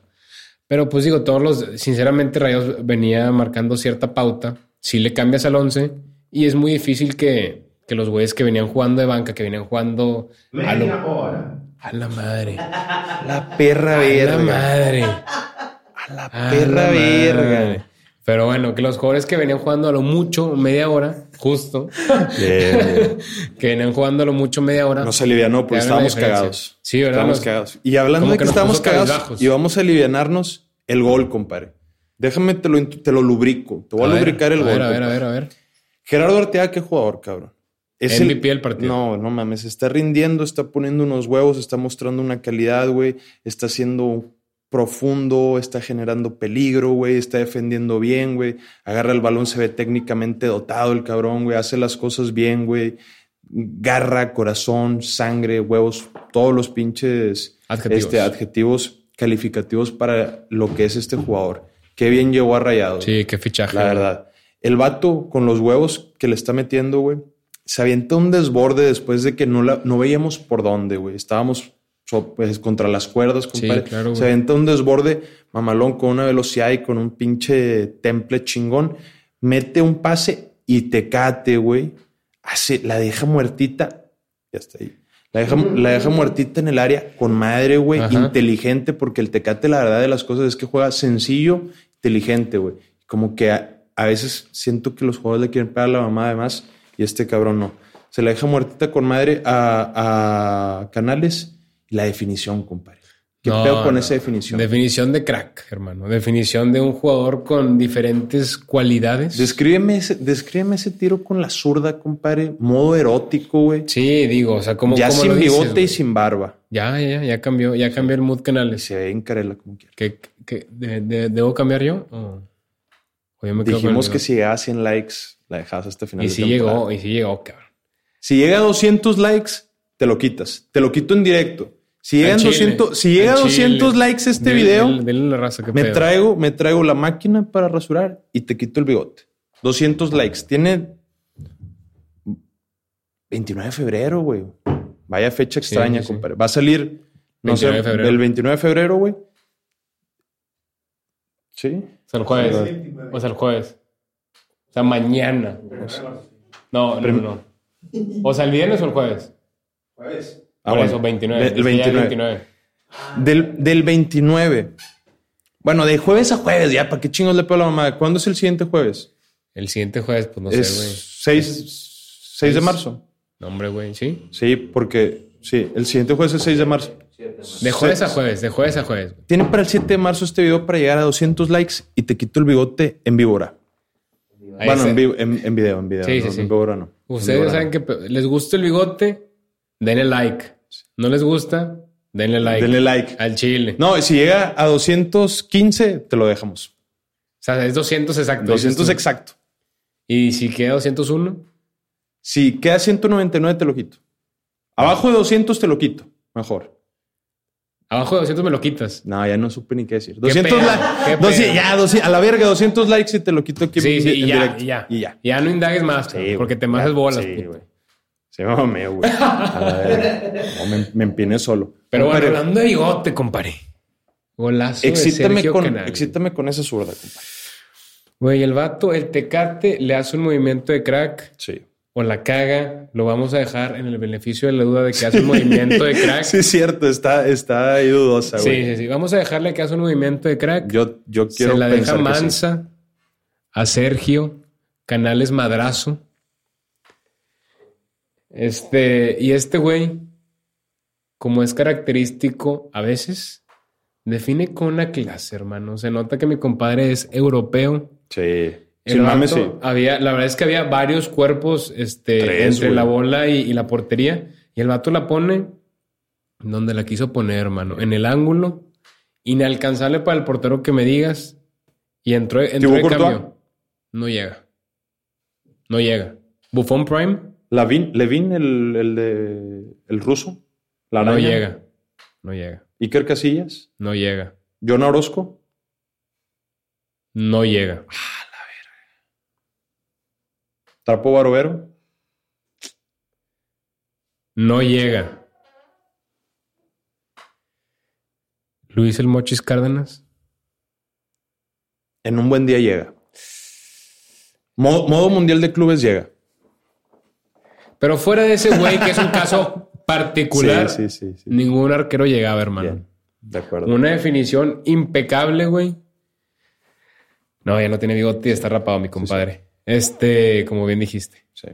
Pero pues digo, todos los... Sinceramente, Rayos venía marcando cierta pauta. Si le cambias al 11 y es muy difícil que, que los güeyes que venían jugando de banca, que venían jugando... A, lo- Media hora. a la madre. La perra A la verga. madre. A la A perra la verga. madre. Pero bueno, que los jugadores que venían jugando a lo mucho media hora, justo, que venían jugando a lo mucho media hora. Nos alivianó porque estábamos cagados. Sí, ¿verdad? Estábamos cagados. Y hablando como de que estábamos cagados y vamos a alivianarnos, el gol, compadre. Déjame, te lo, te lo lubrico. Te voy a, ver, lubricar el a gol. ver, a ver, a ver, a ver. Gerardo Arteaga, qué jugador, cabrón. Es MVP del partido. No, no mames, está rindiendo, está poniendo unos huevos, está mostrando una calidad, güey. Está siendo profundo, está generando peligro, güey. Está defendiendo bien, güey. Agarra el balón, se ve técnicamente dotado el cabrón, güey. Hace las cosas bien, güey. Garra, corazón, sangre, huevos, todos los pinches Adjetivos. este, adjetivos calificativos para lo que es este jugador. Qué bien llegó a Rayados. Sí, qué fichaje. La verdad. El vato con los huevos que le está metiendo, güey, se avienta un desborde después de que no, la, no veíamos por dónde, güey. Estábamos so- pues, contra las cuerdas, compadre. claro, güey. se avienta un desborde mamalón con una velocidad y con un pinche temple chingón. Mete un pase y te cate, güey. Hace, la deja muertita. Ya está ahí. La deja, la deja muertita en el área con madre, güey. Inteligente, porque el Tecate, la verdad de las cosas es que juega sencillo, inteligente, güey. Como que a, veces siento que los jugadores le quieren pegar a la mamá además y este cabrón no. Se la deja muertita con madre a, a Canales y la definición, compadre. ¿Qué No, pedo con no. esa definición? Definición de crack, hermano. Definición de un jugador con diferentes cualidades. Descríbeme ese, descríbeme ese tiro con la zurda, compadre. Modo erótico, güey. sí, digo, o sea, como Ya como sin lo dices, bigote y sin barba. Ya, ya, ya cambió, ya cambió el mood canales. se ve en carela como quiera. ¿Qué, qué- de- de- ¿Debo cambiar yo? ¿O, o yo me quedo con Dijimos el que si llegaba a 100 likes, la dejabas hasta final Y de sí temporada. llegó, y sí llegó, cabrón. Si llega a 200 likes, te lo quitas. Te lo quito en directo. Si llegan Al chile, 200, si llega a al 200 chile. likes este Dile- video, dile a la raza me pedo. traigo, me traigo la máquina para rasurar y te quito el bigote. 200 likes. Tiene 29 de febrero, güey. Vaya fecha extraña, sí, sí. compadre. Va a salir, no 29 de sé, el 29 de febrero, güey. Sí. O sea, el jueves. O sea, el jueves. O sea, mañana. No, no, no. O sea, el viernes o el jueves. Jueves. Ah, Por bueno. eso, 29. El Es que ya 29. 29. Del, del 29. Bueno, de jueves a jueves, ya, ¿para qué chingos le pego a la mamá? ¿Cuándo es el siguiente jueves? El siguiente jueves, pues no es sé, güey. 6, 6 de marzo. No, hombre, güey, ¿sí? Sí, porque sí, el siguiente jueves es 6 de marzo. De jueves a jueves, de jueves a jueves. güey. Tiene para el 7 de marzo este video para llegar a 200 likes y te quito el bigote en víbora. Ahí Bueno, en, vi- en, en video, en video. Sí, no, sí, sí. En víbora no. Ustedes víbora saben no. que les gusta el bigote, denle like. ¿No les gusta? Denle like. Denle like. Al chile. No, si llega a 215, te lo dejamos. O sea, es 200 exacto. 200 exacto. ¿Y si queda 201? Si queda 199, te lo quito. Abajo de 200 te lo quito. Mejor. Abajo de 200 me lo quitas. No, ya no supe ni qué decir. 200 pedo? likes. Ya, 200 a la verga, 200 likes y te lo quito aquí Sí, sí, y ya, y ya. Y ya. Ya no indagues más, Sí, porque te Ya, bolas. Sí, güey. Se me mameo, güey. A la verga. No, me, me empiné solo. Pero bueno, hablando de bigote, compadre. Golazo de excítame Sergio con, Canales. excítame con esa zurda, compadre. Güey, el vato, el tecate, le hace un movimiento de crack Sí. O la caga. Lo vamos a dejar en el beneficio de la duda de que hace un movimiento de crack. Sí, es cierto. Está, está ahí dudosa, Sí, güey. sí, sí. Vamos a dejarle que hace un movimiento de crack. Yo, yo quiero Se la deja sí. mansa a Sergio, Canales Madrazo. Este, y este güey, como es característico a veces, define con una clase, hermano. Se nota que mi compadre es europeo. Sí. El mames, sí. había, la verdad es que había varios cuerpos este, Tres, entre güey. la bola y, y la portería. Y el vato la pone donde la quiso poner, hermano. En el ángulo, inalcanzable para el portero que me digas. Y entró, entró ¿Thibaut de cambio. No llega. No llega. Buffon Prime Lavin, Levin, el, el de el ruso. La no araña. llega. No llega. Iker Casillas. No llega. John Orozco. No llega. Trapo Barovero. No llega. Luis el Mochis Cárdenas. En un buen día llega. Modo, modo mundial de clubes llega. Pero fuera de ese güey, que es un caso particular, Sí, sí, sí, sí. ningún arquero llegaba, hermano. Bien. De acuerdo. Una definición impecable, güey. No, ya no tiene bigote y está rapado, mi compadre. Este, como bien dijiste. Sí.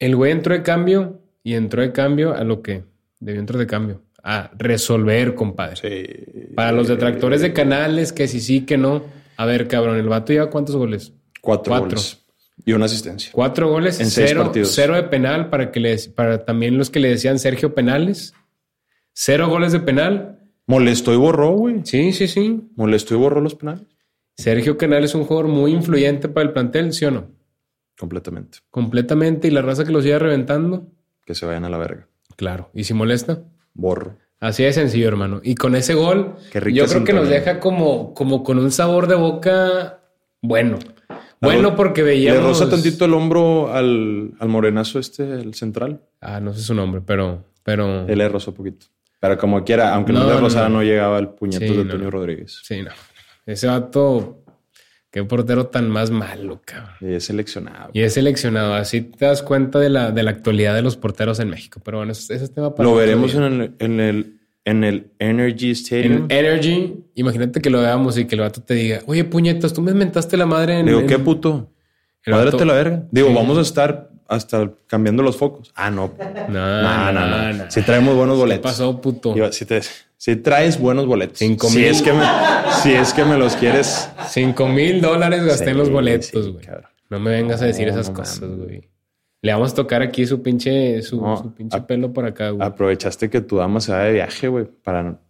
El güey entró de cambio y entró de cambio a lo que debió entrar de cambio. A resolver, compadre. Sí. Para los detractores de canales, que sí, sí, que no. A ver, cabrón, ¿el vato lleva cuántos goles? Cuatro, Cuatro. goles. Y una asistencia. Cuatro goles, En seis cero, partidos. cero de penal para que le, para también los que le decían Sergio Penales. Cero goles de penal. Molestó y borró, güey. Sí, sí, sí. Molestó y borró los penales. Sergio Canales es un jugador muy influyente para el plantel, ¿sí o no? Completamente. Completamente. Y la raza que lo sigue reventando, Que se vayan a la verga. claro. Y si molesta, Borro. así de sencillo, hermano. Y con ese gol, yo creo que nos deja como, como con un sabor de boca bueno. Bueno, porque Le veíamos. roza tantito el hombro al, al morenazo este, el central. Ah, no sé su nombre, pero. pero... Él le rozó poquito. Pero como quiera, aunque no, No, le no, rozara, no, no. llegaba el puñetazo Sí, de no. Rodríguez. Sí, no. Ese vato. Qué portero tan más malo, cabrón. Y es seleccionado. Y es seleccionado. Así te das cuenta de la, de la actualidad de los porteros en México. Pero bueno, ese, ese es tema para Lo veremos en el, en el, en el Energy Stadium. En Energy, imagínate que lo veamos y que el vato te diga, oye, puñetas, tú me mentaste la madre en. Digo, en- ¿qué puto? El Cuádrate vato- la verga. Digo, Sí. vamos a estar hasta cambiando los focos. Ah, no. No, No, no, no. no. Si traemos buenos ¿Qué boletos. pasó, puto? Si, te- si traes buenos boletos. Cinco si mil. Es que me, si es que me los quieres. Cinco mil dólares gasté Sí, en los boletos, güey. no me vengas a decir No, esas no cosas, güey. Le vamos a tocar aquí su pinche, su, No, su pinche a- pelo por acá, güey. Aprovechaste que tu dama se va de viaje, güey. Para.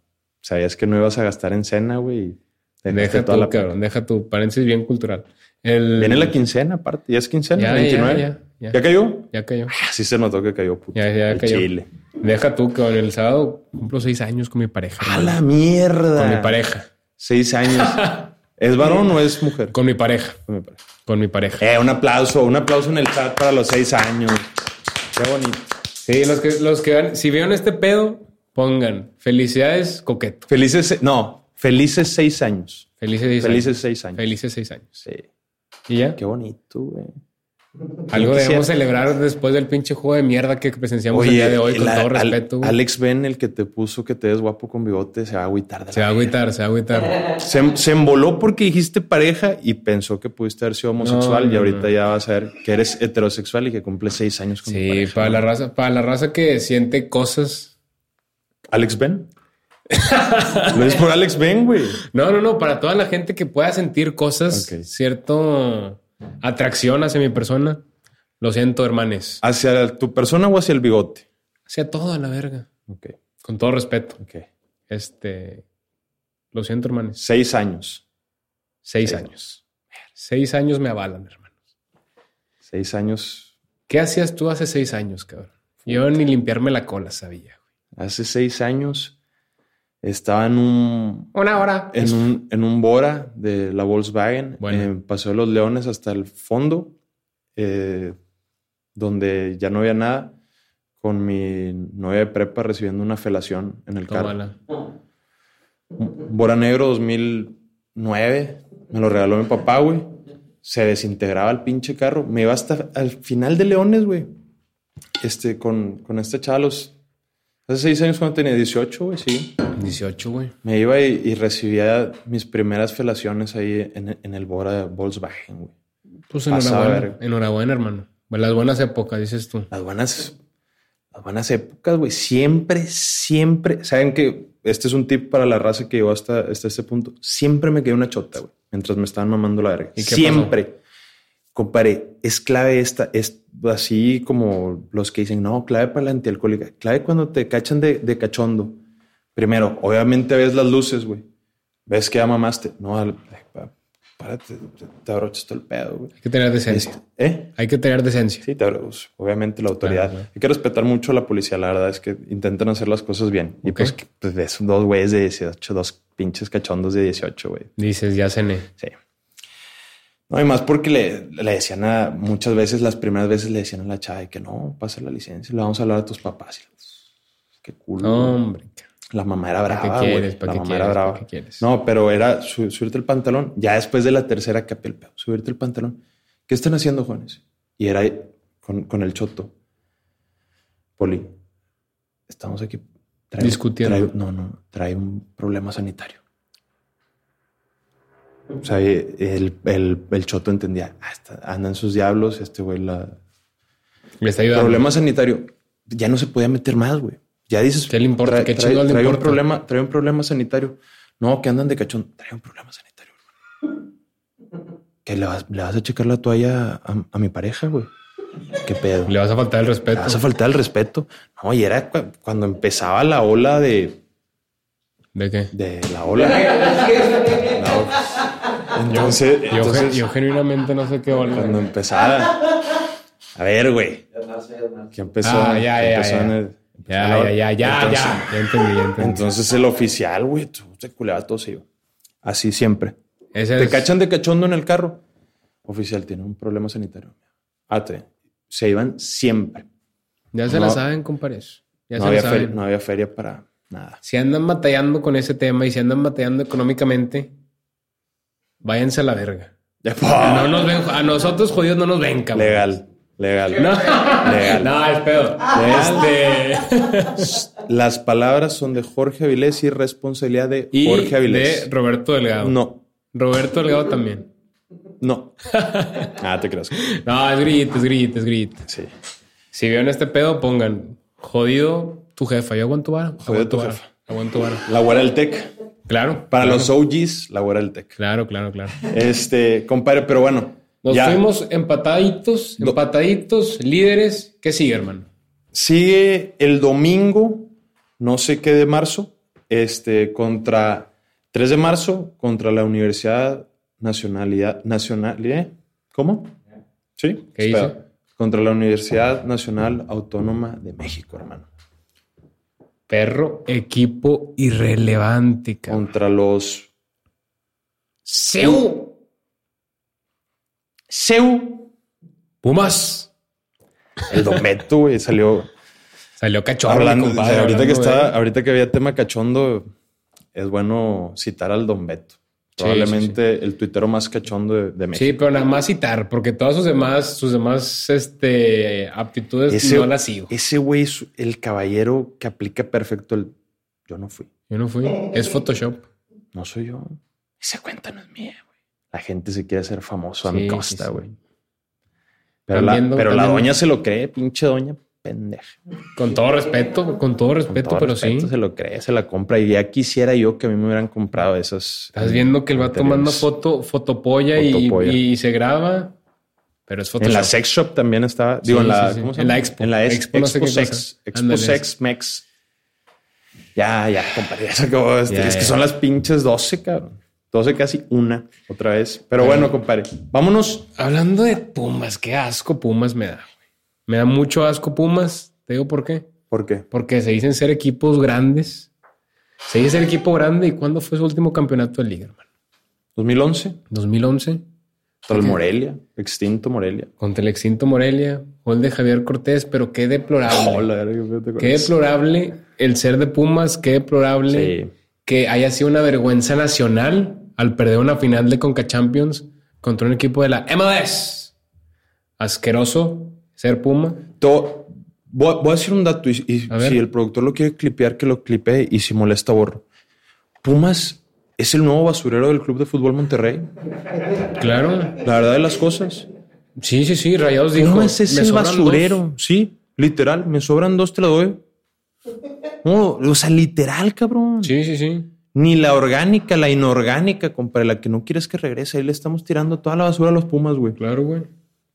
Sabías que no ibas a gastar en cena, güey. Deja tu, la- cabrón, deja tu paréntesis bien cultural. El... Viene la quincena, aparte. Ya es quincena, Ya, ya, 29. ya, ya. ¿Ya cayó? Ya cayó. Ah, sí se notó que cayó, puto. Ya, cayó. Chile. Deja tú, que el sábado cumplo seis años con mi pareja. ¡A la mierda! Con mi pareja. Seis años. ¿Es varón o es mujer? Con mi pareja. Con mi pareja. Con mi pareja. Eh, un aplauso, un aplauso en el chat para los seis años. Qué bonito. Sí, los que, los que vean, si vieron este pedo, pongan felicidades, coqueto. Felices, no, felices seis años. Felices seis Felices años. seis años. Felices seis años. Sí. Y ya. Qué bonito, güey. Algo debemos celebrar después del pinche juego de mierda que presenciamos el día de hoy, con todo respeto. Alex Ben, el que te puso que te ves guapo con bigote, se va a agüitar. Se va a agüitar, se va a agüitar. Se, se emboló porque dijiste pareja y pensó que pudiste haber sido homosexual No, y no, ahorita no. ya vas a ver que eres heterosexual y que cumple seis años con Sí, pareja. para la raza, para la raza que siente cosas. Alex Ben. Lo es por Alex Ben, güey. No, no, no, para toda la gente que pueda sentir cosas, cierto atracción hacia mi persona. Lo siento, hermanes. ¿Hacia tu persona o hacia el bigote? Hacia todo a la verga. Ok, Con todo respeto. ok. Este. Lo siento, hermanos. Seis años. Seis Sí. años. Seis años me avalan, hermano. Seis años. ¿Qué hacías tú hace seis años, cabrón? Yo ni limpiarme la cola sabía. Hace seis años estaba en un, Una hora. en un, en un Bora de la Volkswagen. Bueno. en Paseo de los Leones hasta el fondo, eh, donde ya no había nada, con mi novia de prepa recibiendo una felación en el carro. Tómala. Bora Negro 2009. Me lo regaló mi papá, güey. Se desintegraba el pinche carro. Me iba hasta al final de Leones, güey. Este, con, con este chalos. Hace seis años cuando tenía 18, güey, sí. 18, güey. Me iba y, y recibía mis primeras felaciones ahí en, en el Bora Volkswagen, güey. Pues enhorabuena. verga. Enhorabuena, hermano. Las buenas épocas, dices tú. Las buenas, las buenas épocas, güey. Siempre, siempre. Saben que este es un tip para la raza que llegó hasta, hasta este punto. Siempre me quedé una chota, güey. Mientras me estaban mamando la verga. ¿Y qué Siempre. Compadre, es clave esta, es así como los que dicen, no, clave para la antialcohólica. Clave cuando te cachan de, de cachondo. Primero, obviamente ves las luces, güey. Ves que ya mamaste. No, al- párate, te, te abrochas todo el pedo, güey. Hay que tener decencia. ¿Eh? Hay que tener decencia. Sí, te abro- pues, obviamente la autoridad. Claro. Hay que respetar mucho a la policía. La verdad es que intentan hacer las cosas bien. Y pues, pues ves dos güeyes de 18, dos pinches cachondos de 18, güey. Dices, ya cené. Sí. No, y más porque le, le decían a muchas veces, las primeras veces le decían a la chava de que no, pasa la licencia, le vamos a hablar a tus papás. Qué culo. Hombre. La mamá era ¿Para qué brava, quieres? güey. ¿Para La qué mamá quieres? era ¿Para brava. qué quieres? No, pero era su- subirte el pantalón. Ya después de la tercera capé el. Subirte el pantalón. ¿Qué están haciendo, jóvenes? Y era con, con el choto. Poli, estamos aquí. trae- Discutiendo. trae- no, no, trae un problema sanitario. O sea, el, el, el choto entendía, ah, está- andan sus diablos, este güey la... Le está ayudando. Problema sanitario. Ya no se podía meter más, güey. Ya dices... ¿Qué le importa? Trae, ¿Qué trae- le trae un importa? problema, trae un problema sanitario. No, que andan de cachón. Trae un problema sanitario, hermano. Que le vas, le vas a checar la toalla a, a mi pareja, güey. ¿Qué pedo? Le vas a faltar el respeto. Le vas a faltar el respeto. No, y era cu- cuando empezaba la ola de, ¿De qué? de la ola. La. Entonces, Yo, entonces, yo genuinamente no sé qué cuando empezaba. A ver, güey. Que empezó. Ah, ya, ya, empezó ya. en el- Ya, ya, ya, ya, Entonces- ya. Ya entendí, ya entendí. Entonces el oficial, güey, se culeaba todo se iba. Así siempre. Ese Te es- cachan de cachondo en el carro. Oficial, tiene un problema sanitario. Ate. Se iban siempre. Ya se No. la saben, compadres. Ya No se había, la feria, saben. no había feria para nada. Si andan batallando con ese tema y si andan batallando económicamente, váyanse a la verga. No nos ven, a nosotros jodidos no nos ven, cabrón. Legal, legal. No, Legal. no, es pedo. Este. Las palabras son de Jorge Avilés y responsabilidad de Y Jorge Avilés. de Roberto Delgado. No, Roberto Delgado también. no. ah, te creas. No, es grillito, es grillito, es grillito. Sí. Si vieron este pedo, pongan jodido tu jefa. Yo aguanto vara. Jodido tu vara. jefa. Aguanto vara. La güera del Tec. Claro. Para claro, los OGs, la güera del Tec. Claro, claro, claro. Este, compadre, pero bueno. Nos ya. fuimos empataditos, Do- empataditos, líderes. ¿Qué sigue, hermano? Sigue el domingo, no sé qué de marzo, este, contra 3 de marzo, contra la Universidad Nacionalidad Nacional, ¿eh? ¿Cómo? Sí. ¿Qué dice? Contra la Universidad Nacional Autónoma de México, hermano. Perro, equipo irrelevante, cabrón. Contra los ¡Seu! CEU. Pumas. El Don Beto, güey, salió Salió cachorro, hablando. compadre, ahorita que hablando está, ahorita que había tema cachondo, es bueno citar al Don Beto. Sí, Probablemente el tuitero más cachondo de, de México. Sí, pero nada más citar, porque todas sus demás, sus demás este, aptitudes Ese- no las sigo. Ese güey es el caballero que aplica perfecto el. Yo no fui. Yo no fui. Es Photoshop. No soy yo. Esa cuenta no es mía, güey. La gente se quiere hacer famoso a Sí, mi costa, sí. güey. Pero, la, pero doña se lo cree, pinche doña pendeja. Con todo respeto, con todo Con respeto, todo pero respeto, sí. Se lo cree, se la compra. Y ya quisiera yo que a mí me hubieran comprado esas. Estás viendo que el vato manda anteriores. foto, fotopolla, y- Fotopolla. Y, se graba, pero es Photoshop. En la sex shop también estaba. Digo, Sí, en la, sí, sí. ¿cómo se En llama? la expo. En la ex- Expo no sé Expo qué Sex. Expo. Sex Mex. Ya, ya, compadre, ya se acabó. Este, es que son las pinches 12, cabrón. 12 casi una otra vez. Pero bueno, compadre, vámonos. Hablando de Pumas, qué asco Pumas me da. Me da mucho asco Pumas. Te digo por qué. ¿Por qué? Porque se dicen ser equipos grandes. Se dice ser equipo grande. ¿Y cuándo fue su último campeonato de liga, hermano? 2011, 2011. contra el Morelia, extinto Morelia. Contra el extinto Morelia. Gol de Javier Cortés. Pero qué deplorable. Qué deplorable el ser de Pumas. Qué deplorable Sí. que haya sido una vergüenza nacional al perder una final de Conca Champions contra un equipo de la MLS. Asqueroso ser Puma. To- voy, voy a decir un dato y, si el productor lo quiere clipear, que lo clipee y si molesta, borro. Pumas es el nuevo basurero del Club de Fútbol Monterrey. Claro. La verdad de las cosas. Sí, sí, sí. Rayados dijo. Pumas es "Me el basurero. dos". Sí, literal. Me sobran dos, te la doy. No, o sea, literal, cabrón. Sí, sí, sí. Ni la orgánica, la inorgánica, compadre, la que no quieres que regrese. Ahí le estamos tirando toda la basura a los Pumas, güey. Claro, güey.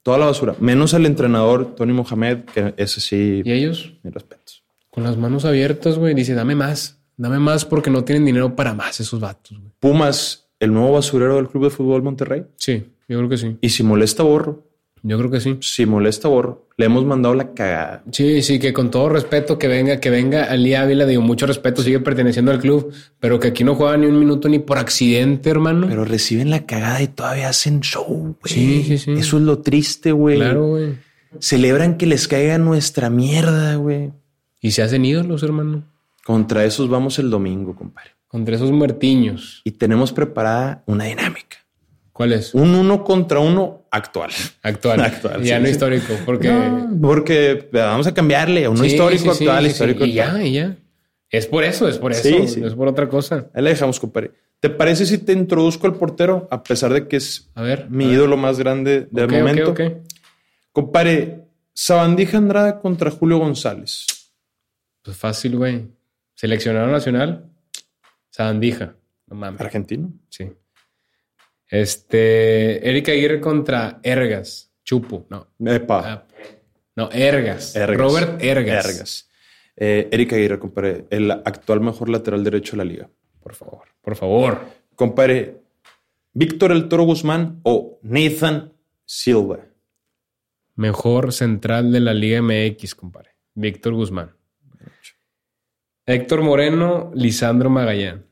Toda la basura. Menos al entrenador, Tony Mohamed, que ese sí, Y ellos, mis respetos. con las manos abiertas, güey, dice, dame más. Dame más porque no tienen dinero para más esos vatos, güey. Pumas, el nuevo basurero del Club de Fútbol Monterrey. Sí, yo creo que sí. Y si molesta, borro. Yo creo que sí. Si molesta, borro. Le hemos mandado la cagada. Sí, sí, que con todo respeto que venga, que venga Ali Ávila, digo, mucho respeto, sigue perteneciendo al club, pero que aquí no juega ni un minuto ni por accidente, hermano. Pero reciben la cagada y todavía hacen show, güey. Sí, sí, sí. Eso es lo triste, güey. claro, güey. Celebran que les caiga nuestra mierda, güey. Y se hacen ídolos, hermano. Contra esos vamos el domingo, compadre. Contra esos muertiños. Y tenemos preparada una dinámica. ¿Cuál es? Un uno contra uno actual. Actual. Actual, ya sí, no sí. histórico, porque... Porque vamos a cambiarle a uno Sí, histórico actual, histórico Y actual. ya, y ya. Es por eso, es por eso. Es por otra cosa. Ahí la dejamos, compadre. ¿Te parece si te introduzco al portero? A pesar de que es A ver. mi a ver. ídolo más grande del momento. ok. Compadre, Sabandija Andrada contra Julio González. Pues fácil, güey. Seleccionado nacional, Sandija. No mames. Argentino. Sí. Este, Erika Aguirre contra Ergas. Chupo. No. Epa. Ah, no, Ergas. Ergas. Robert Ergas. Ergas. Eh, Erika Aguirre, compadre. El actual mejor lateral derecho de la liga. Por favor, por favor. Compadre, Víctor El Toro Guzmán o Nathan Silva. Mejor central de la Liga MX, compadre. Víctor Guzmán. Héctor Moreno, Lisandro Magallán.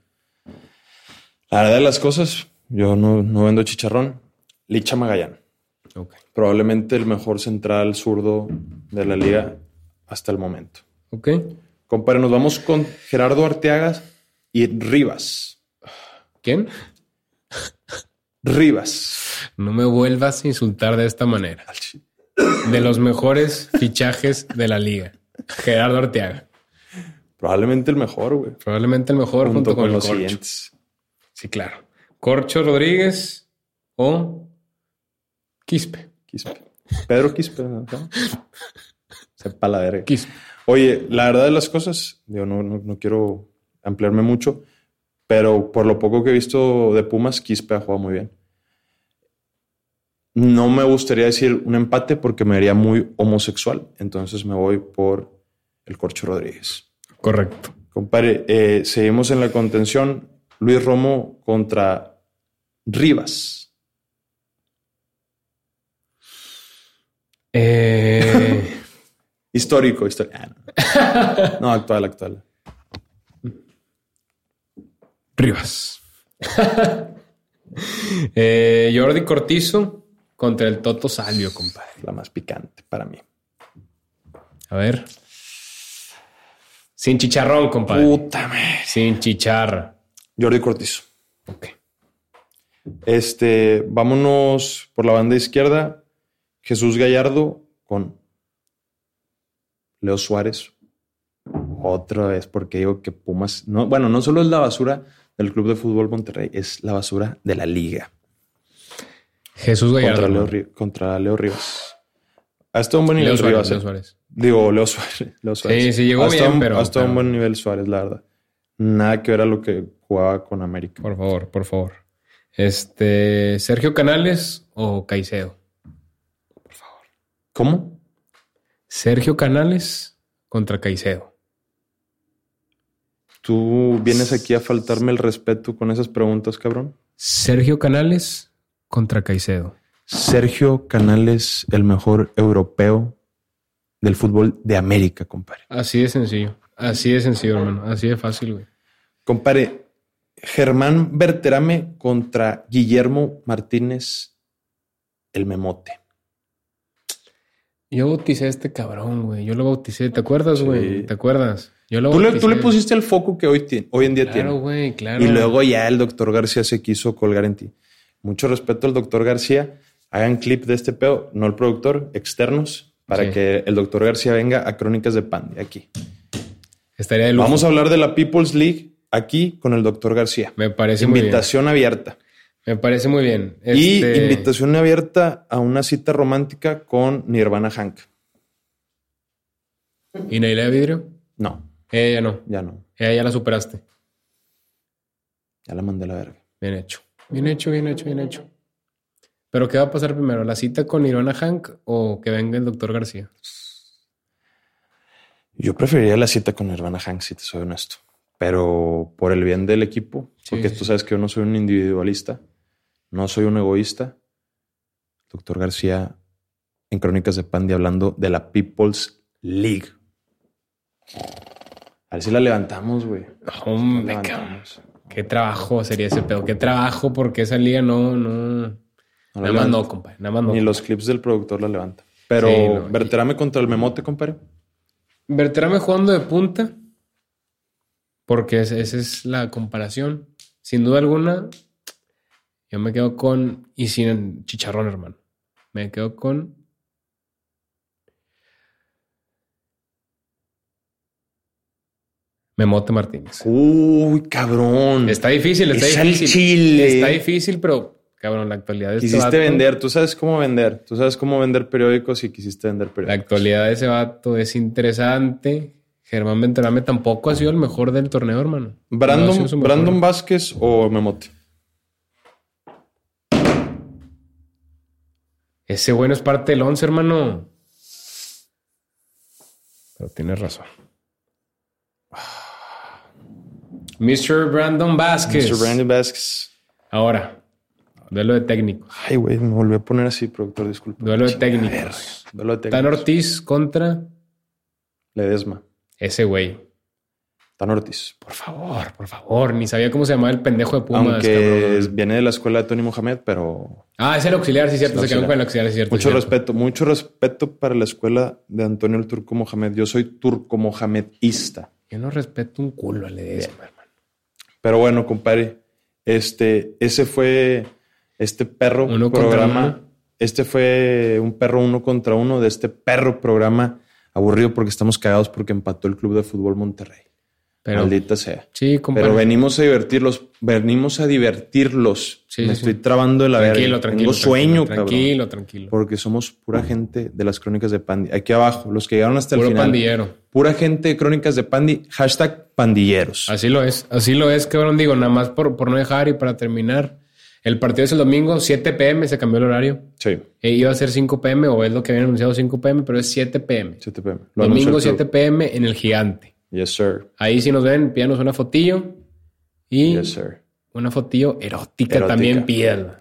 La verdad de las cosas, yo no, no vendo chicharrón. Licha Magallán. Ok. Probablemente el mejor central zurdo de la liga hasta el momento. Ok. Compadre, nos vamos con Gerardo Arteagas y Rivas. ¿Quién? Rivas. No me vuelvas a insultar de esta manera. De los mejores fichajes de la liga. Gerardo Arteaga. Probablemente el mejor, güey. Probablemente el mejor junto, con, los Corcho. siguientes. Sí, claro. Corcho Rodríguez o Quispe. Quispe. Pedro Quispe. ¿no? Sepa la verga. Quispe. Oye, la verdad de las cosas, yo no, no, no quiero ampliarme mucho, pero por lo poco que he visto de Pumas, Quispe ha jugado muy bien. No me gustaría decir un empate porque me haría muy homosexual, entonces me voy por el Corcho Rodríguez. Correcto. Compadre, eh, seguimos en la contención. Luis Romo contra Rivas. Eh, Histórico, histórico. no. no, actual, actual. Rivas. Eh, Jordi Cortizo contra el Toto Salvio, compadre. La más picante para mí. A ver. Sin chicharrón, compadre. Puta madre. Sin chicharra. Jordi Cortizo. Ok. Este, vámonos por la banda izquierda. Jesús Gallardo con Leo Suárez. Otra vez, porque digo que Pumas, no, bueno, no solo es la basura del Club de Fútbol Monterrey, es la basura de la liga Jesús Gallardo. contra Leo, contra Leo Rivas. Ha estado un buen Leo nivel Suárez, Rivas. Leo eh. Suárez. Digo, Leo Suárez. Leo Suárez. Sí, sí, llegó bien, un- pero- Ha estado un buen nivel Suárez, la verdad. Nada que ver a lo que jugaba con América. Por favor, por favor. Este, Sergio Canales o Caicedo. ¿Cómo? Sergio Canales contra Caicedo. Tú vienes aquí a faltarme el respeto con esas preguntas, cabrón. Sergio Canales contra Caicedo. Sergio Canales, el mejor europeo del fútbol de América, compadre. Así de sencillo. Así de sencillo, hermano. Así de fácil, güey. Compadre, Germán Berterame contra Guillermo Martínez, el memote. Yo bauticé a este cabrón, güey. Yo lo bauticé. ¿Te acuerdas, güey? Sí. ¿Te acuerdas? Yo lo Tú le, bauticé. tú le pusiste el foco que hoy, tiene- hoy en día Claro, tiene. güey, claro. Y luego ya el doctor García se quiso colgar en ti. Mucho respeto al doctor García. Hagan clip de este pedo, no el productor, externos, para Sí. que el doctor García venga a Crónicas de Pandy aquí. Estaría de lujo. Vamos a hablar de la People's League aquí con el doctor García. Me parece muy bien. Invitación abierta. Me parece muy bien. Y Este, invitación abierta a una cita romántica con Nirvana Hank. ¿Y Naila de Vidrio? No, Ella ya no. ya no. Ella ya la superaste. Ya la mandé a la verga. Bien hecho. Bien hecho, bien hecho, bien hecho. Pero ¿qué va a pasar primero? ¿La cita con Irona Hank o que venga el doctor García? Yo preferiría la cita con Nirvana Hank, si te soy honesto. Pero por el bien del equipo, Sí, porque sí, tú sabes que yo no soy un individualista, no soy un egoísta. Doctor García en Crónicas de Pandy hablando de la People's League. A ver si la levantamos, güey. Hombre, La cabrón. levantamos. Qué trabajo sería ese pedo. Qué trabajo porque esa liga no, no. Nada más levanta. no, compadre. Nada más no. Ni los clips del productor la levantan. Pero Sí, no. Berterame contra el memote, compadre. Berterame jugando de punta. Porque es- esa es la comparación. Sin duda alguna, yo me quedo con. Y sin chicharrón, hermano. Me quedo con. Memote Martínez. Uy, cabrón. Está difícil, está Es difícil. chile. Está difícil, pero cabrón, la actualidad de este Quisiste vato- vender, tú sabes cómo vender. Tú sabes cómo vender periódicos y quisiste vender La periódicos. actualidad de ese vato es interesante. Germán Venterame tampoco ha sido el mejor del torneo, hermano. Brandon. Brandon Vázquez o Memote. Ese bueno es parte del once, hermano. Pero tienes razón. Mr. Brandon Vázquez. Mr. Brandon Vázquez. Ahora, duelo de técnicos. Ay, güey, me volví a poner así, productor, disculpa. Duelo de técnicos. Duelo de Tan técnicos. Ortiz contra Ledesma. Ese güey. Tan Ortiz. Por favor, por favor. Ni sabía cómo se llamaba el pendejo de Pumas. Aunque cabrón. viene de la escuela de Tony Mohamed, pero Ah, es el auxiliar, sí, cierto. Se quedó con el auxiliar, sí, cierto. mucho cierto. respeto, mucho respeto para la escuela de Antonio el Turco Mohamed. Yo soy turco mohamedista. Yo no respeto un culo a Ledesma, hermano. Pero bueno, compadre, este, ese fue este perro Uno programa. Este fue un perro uno contra uno de este perro programa aburrido porque estamos cagados porque empató el Club de Fútbol Monterrey. Pero, Maldita sea. sí, compadre. Pero venimos a divertirlos, venimos a divertirlos. Sí, Me sí, estoy trabando de la tranquilo, verga. tranquilo. Tengo sueño, tranquilo, cabrón. Tranquilo, tranquilo. Porque somos pura gente de las crónicas de Pandi. Aquí abajo, los que llegaron hasta el Puro final. pandillero. Pura gente de crónicas de Pandi. Hashtag pandilleros. Así lo es. Así lo es, cabrón. Digo, nada más por, por no dejar y para terminar. El partido es el domingo, 7 pm, se cambió el horario. Sí, Eh, iba a ser 5 pm o es lo que habían anunciado 5 pm, pero es 7 pm. 7 pm. Lo Domingo anunció el 7 pm en el gigante. Yes, sir. Ahí si nos ven, pídanos una fotillo y Yes, sir. una fotillo erótica, Erótica. también pídanla.